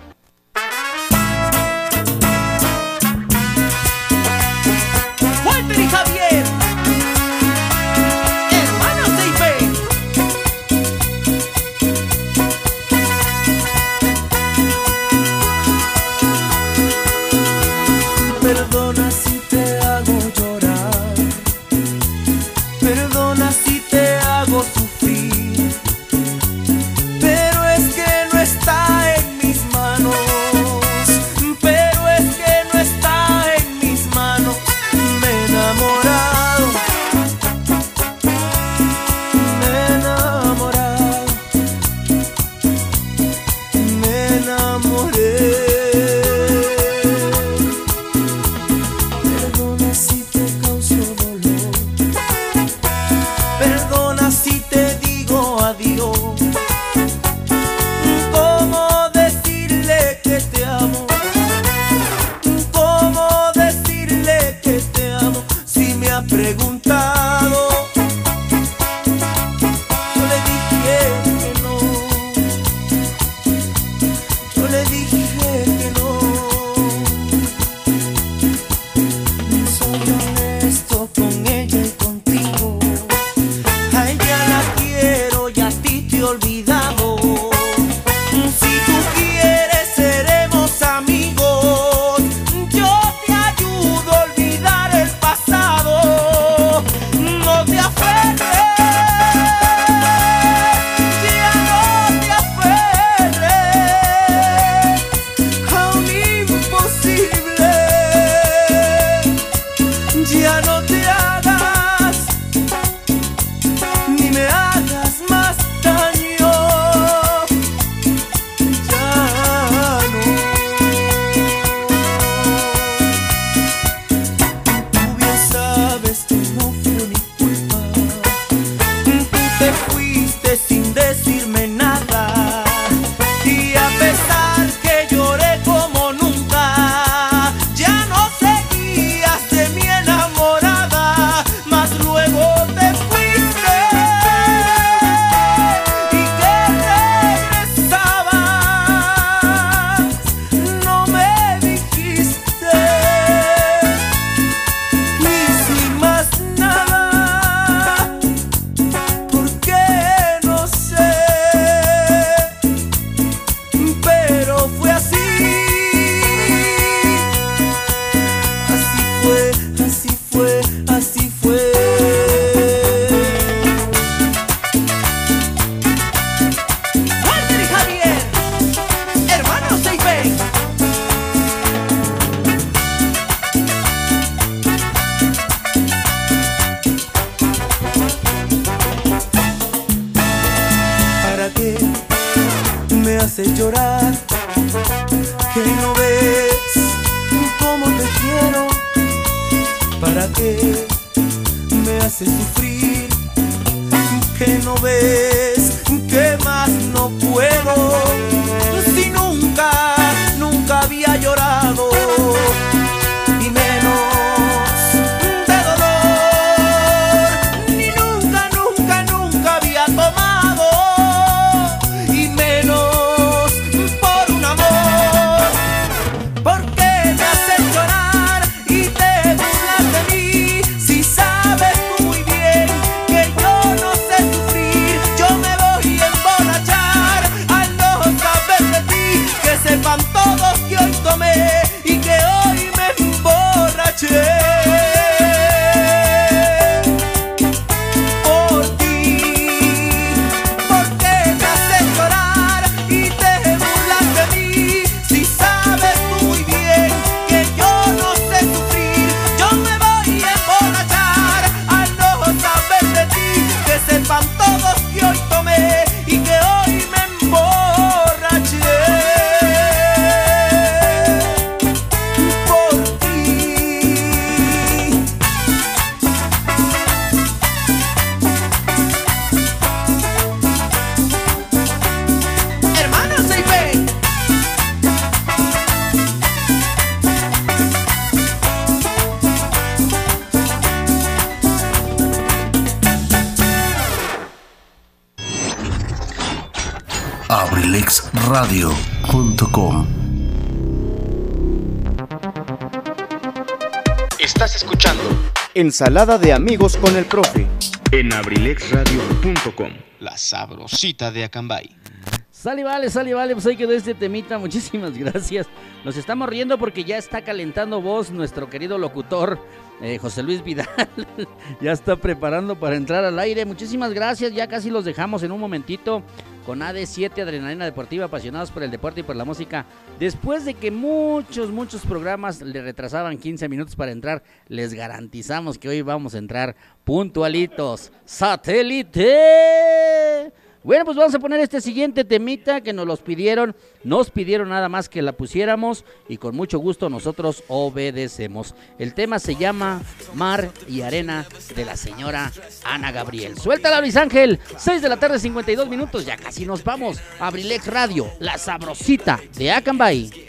Speaker 13: Ensalada de amigos con el profe.
Speaker 8: en abrilexradio.com. La sabrosita de Acambay.
Speaker 24: Sale, vale, sale, vale, pues ahí quedó este temita, muchísimas gracias. Nos estamos riendo porque ya está calentando voz nuestro querido locutor, eh, José Luis Vidal. ya está preparando para entrar al aire. Muchísimas gracias, ya casi los dejamos en un momentito con AD7 Adrenalina Deportiva, apasionados por el deporte y por la música. Después de que muchos, muchos programas le retrasaban 15 minutos para entrar, les garantizamos que hoy vamos a entrar puntualitos. ¡Satélite! Bueno, pues vamos a poner este siguiente temita que nos los pidieron. Nos pidieron nada más que la pusiéramos y con mucho gusto nosotros obedecemos. El tema se llama Mar y Arena de la señora Ana Gabriel. Suéltala, Luis Ángel. 6 de la tarde, 52 minutos. Ya casi nos vamos. Abrilex Radio, la sabrosita de Acambay.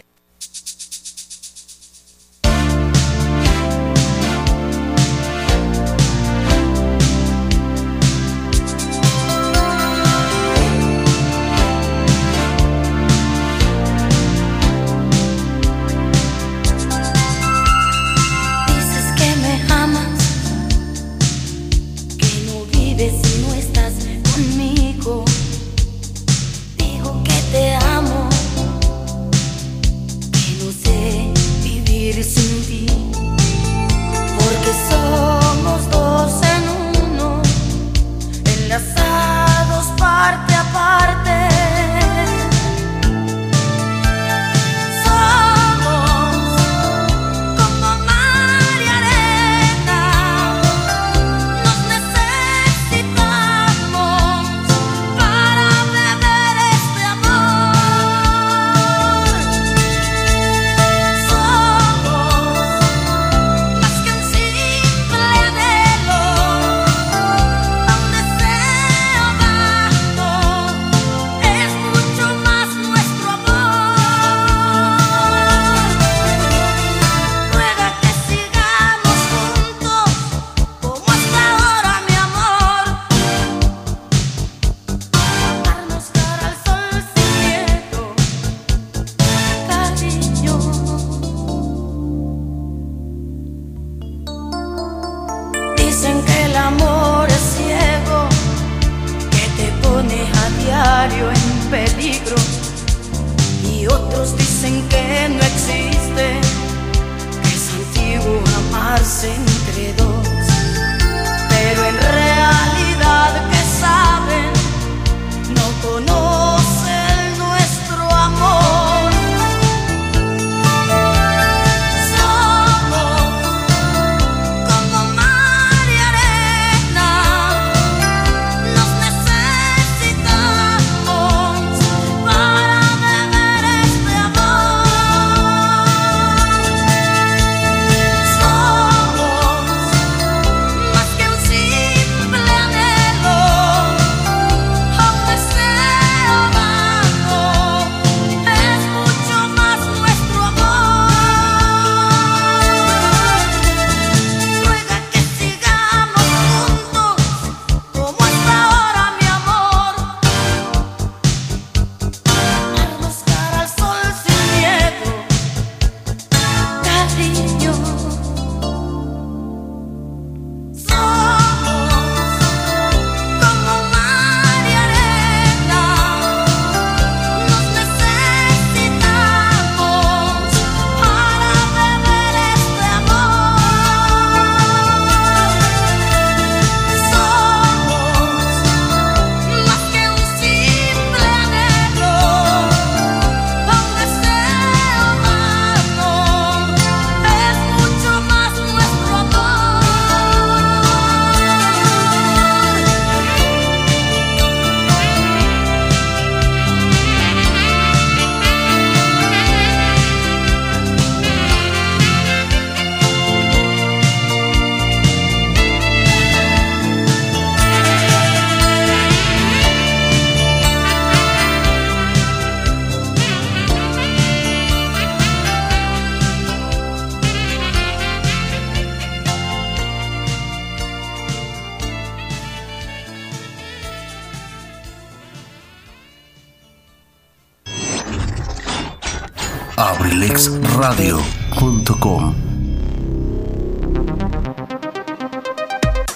Speaker 7: abrilexradio.com.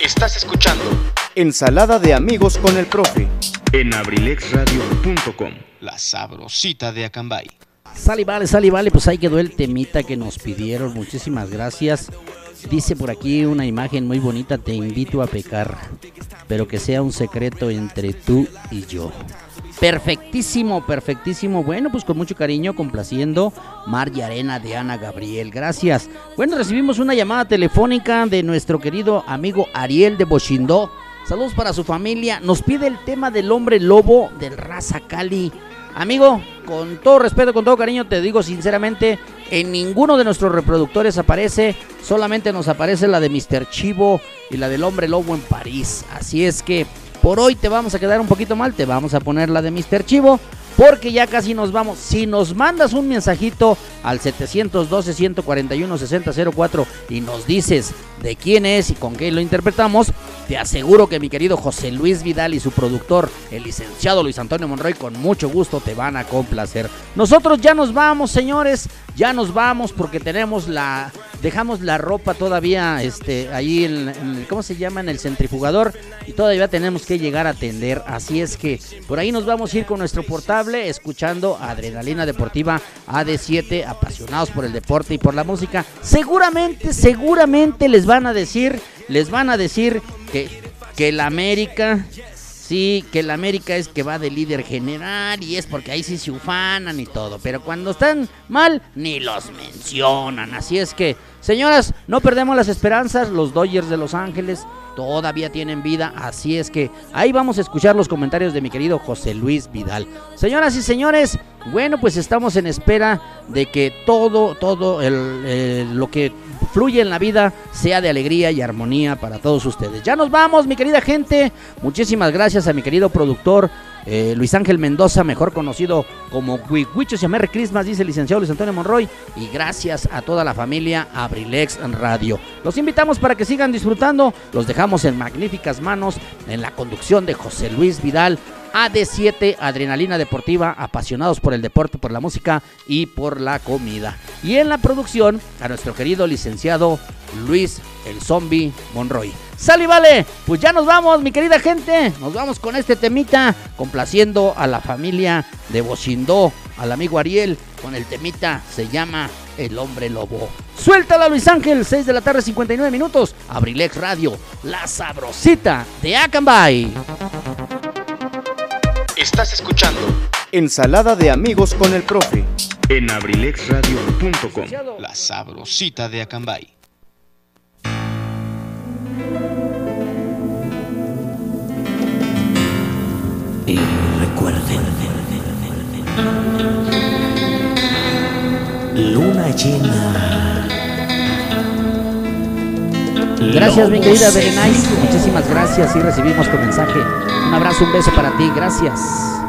Speaker 8: Estás escuchando
Speaker 9: Ensalada de amigos con el profe.
Speaker 8: en abrilexradio.com. La sabrosita de Acambay.
Speaker 2: Sale, vale, sale, vale, pues ahí quedó el temita que nos pidieron. Muchísimas gracias. Dice por aquí una imagen muy bonita, te invito a pecar, pero que sea un secreto entre tú y yo. Perfectísimo, perfectísimo. Bueno, pues con mucho cariño, complaciendo Mar y Arena de Ana Gabriel. Gracias. Bueno, recibimos una llamada telefónica de nuestro querido amigo Ariel de Bochindó. Saludos para su familia. Nos pide el tema del hombre lobo del Raza Cali. Amigo, con todo respeto, con todo cariño, te digo sinceramente, en ninguno de nuestros reproductores aparece, solamente nos aparece la de Mr. Chivo y la del hombre lobo en París. Así es que por hoy te vamos a quedar un poquito mal, te vamos a poner la de Mr. Chivo. Porque ya casi nos vamos. Si nos mandas un mensajito al 712-141-6004 y nos dices de quién es y con qué lo interpretamos, te aseguro que mi querido José Luis Vidal y su productor, el licenciado Luis Antonio Monroy, con mucho gusto te van a complacer. Nosotros ya nos vamos, señores. Ya nos vamos porque tenemos la. Dejamos la ropa todavía este, ahí en, ¿Cómo se llama? En el centrifugador. Y todavía tenemos que llegar a atender. Así es que por ahí nos vamos a ir con nuestro portable escuchando Adrenalina Deportiva AD7, apasionados por el deporte y por la música. Seguramente, seguramente les van a decir, les van a decir que, que el América, sí, que el América es que va de líder general y es porque ahí sí se ufanan y todo. Pero cuando están mal, ni los mencionan. Así es que, señoras, no perdemos las esperanzas. Los Dodgers de Los Ángeles todavía tienen vida. Así es que ahí vamos a escuchar los comentarios de mi querido José Luis Vidal. Señoras y señores, bueno, pues estamos en espera de que todo, todo lo que fluye en la vida sea de alegría y armonía para todos ustedes. Ya nos vamos, mi querida gente. Muchísimas gracias a mi querido productor. Eh, Luis Ángel Mendoza, mejor conocido como Huichos y Merry Christmas, dice el licenciado Luis Antonio Monroy. Y gracias a toda la familia Abrilex Radio. Los invitamos para que sigan disfrutando. Los dejamos en magníficas manos en la conducción de José Luis Vidal. AD7, Adrenalina Deportiva, apasionados por el deporte, por la música y por la comida. Y en la producción, a nuestro querido licenciado Luis el Zombie Monroy. Sale vale, pues ya nos vamos, mi querida gente. Nos vamos con este temita, complaciendo a la familia de Bochindó, al amigo Ariel, con el temita, se llama El Hombre Lobo. Suéltala, Luis Ángel, 6 de la tarde, 59 minutos. Abrilex Radio, la sabrosita de Acambay.
Speaker 8: Estás escuchando
Speaker 9: Ensalada de amigos con el profe.
Speaker 8: en abrilexradio.com. La sabrosita de Acambay.
Speaker 25: Y recuerden, luna llena.
Speaker 2: Gracias, mi querida
Speaker 25: en
Speaker 2: Berenice. Muchísimas gracias y recibimos tu mensaje. Un abrazo, un beso para ti. Gracias.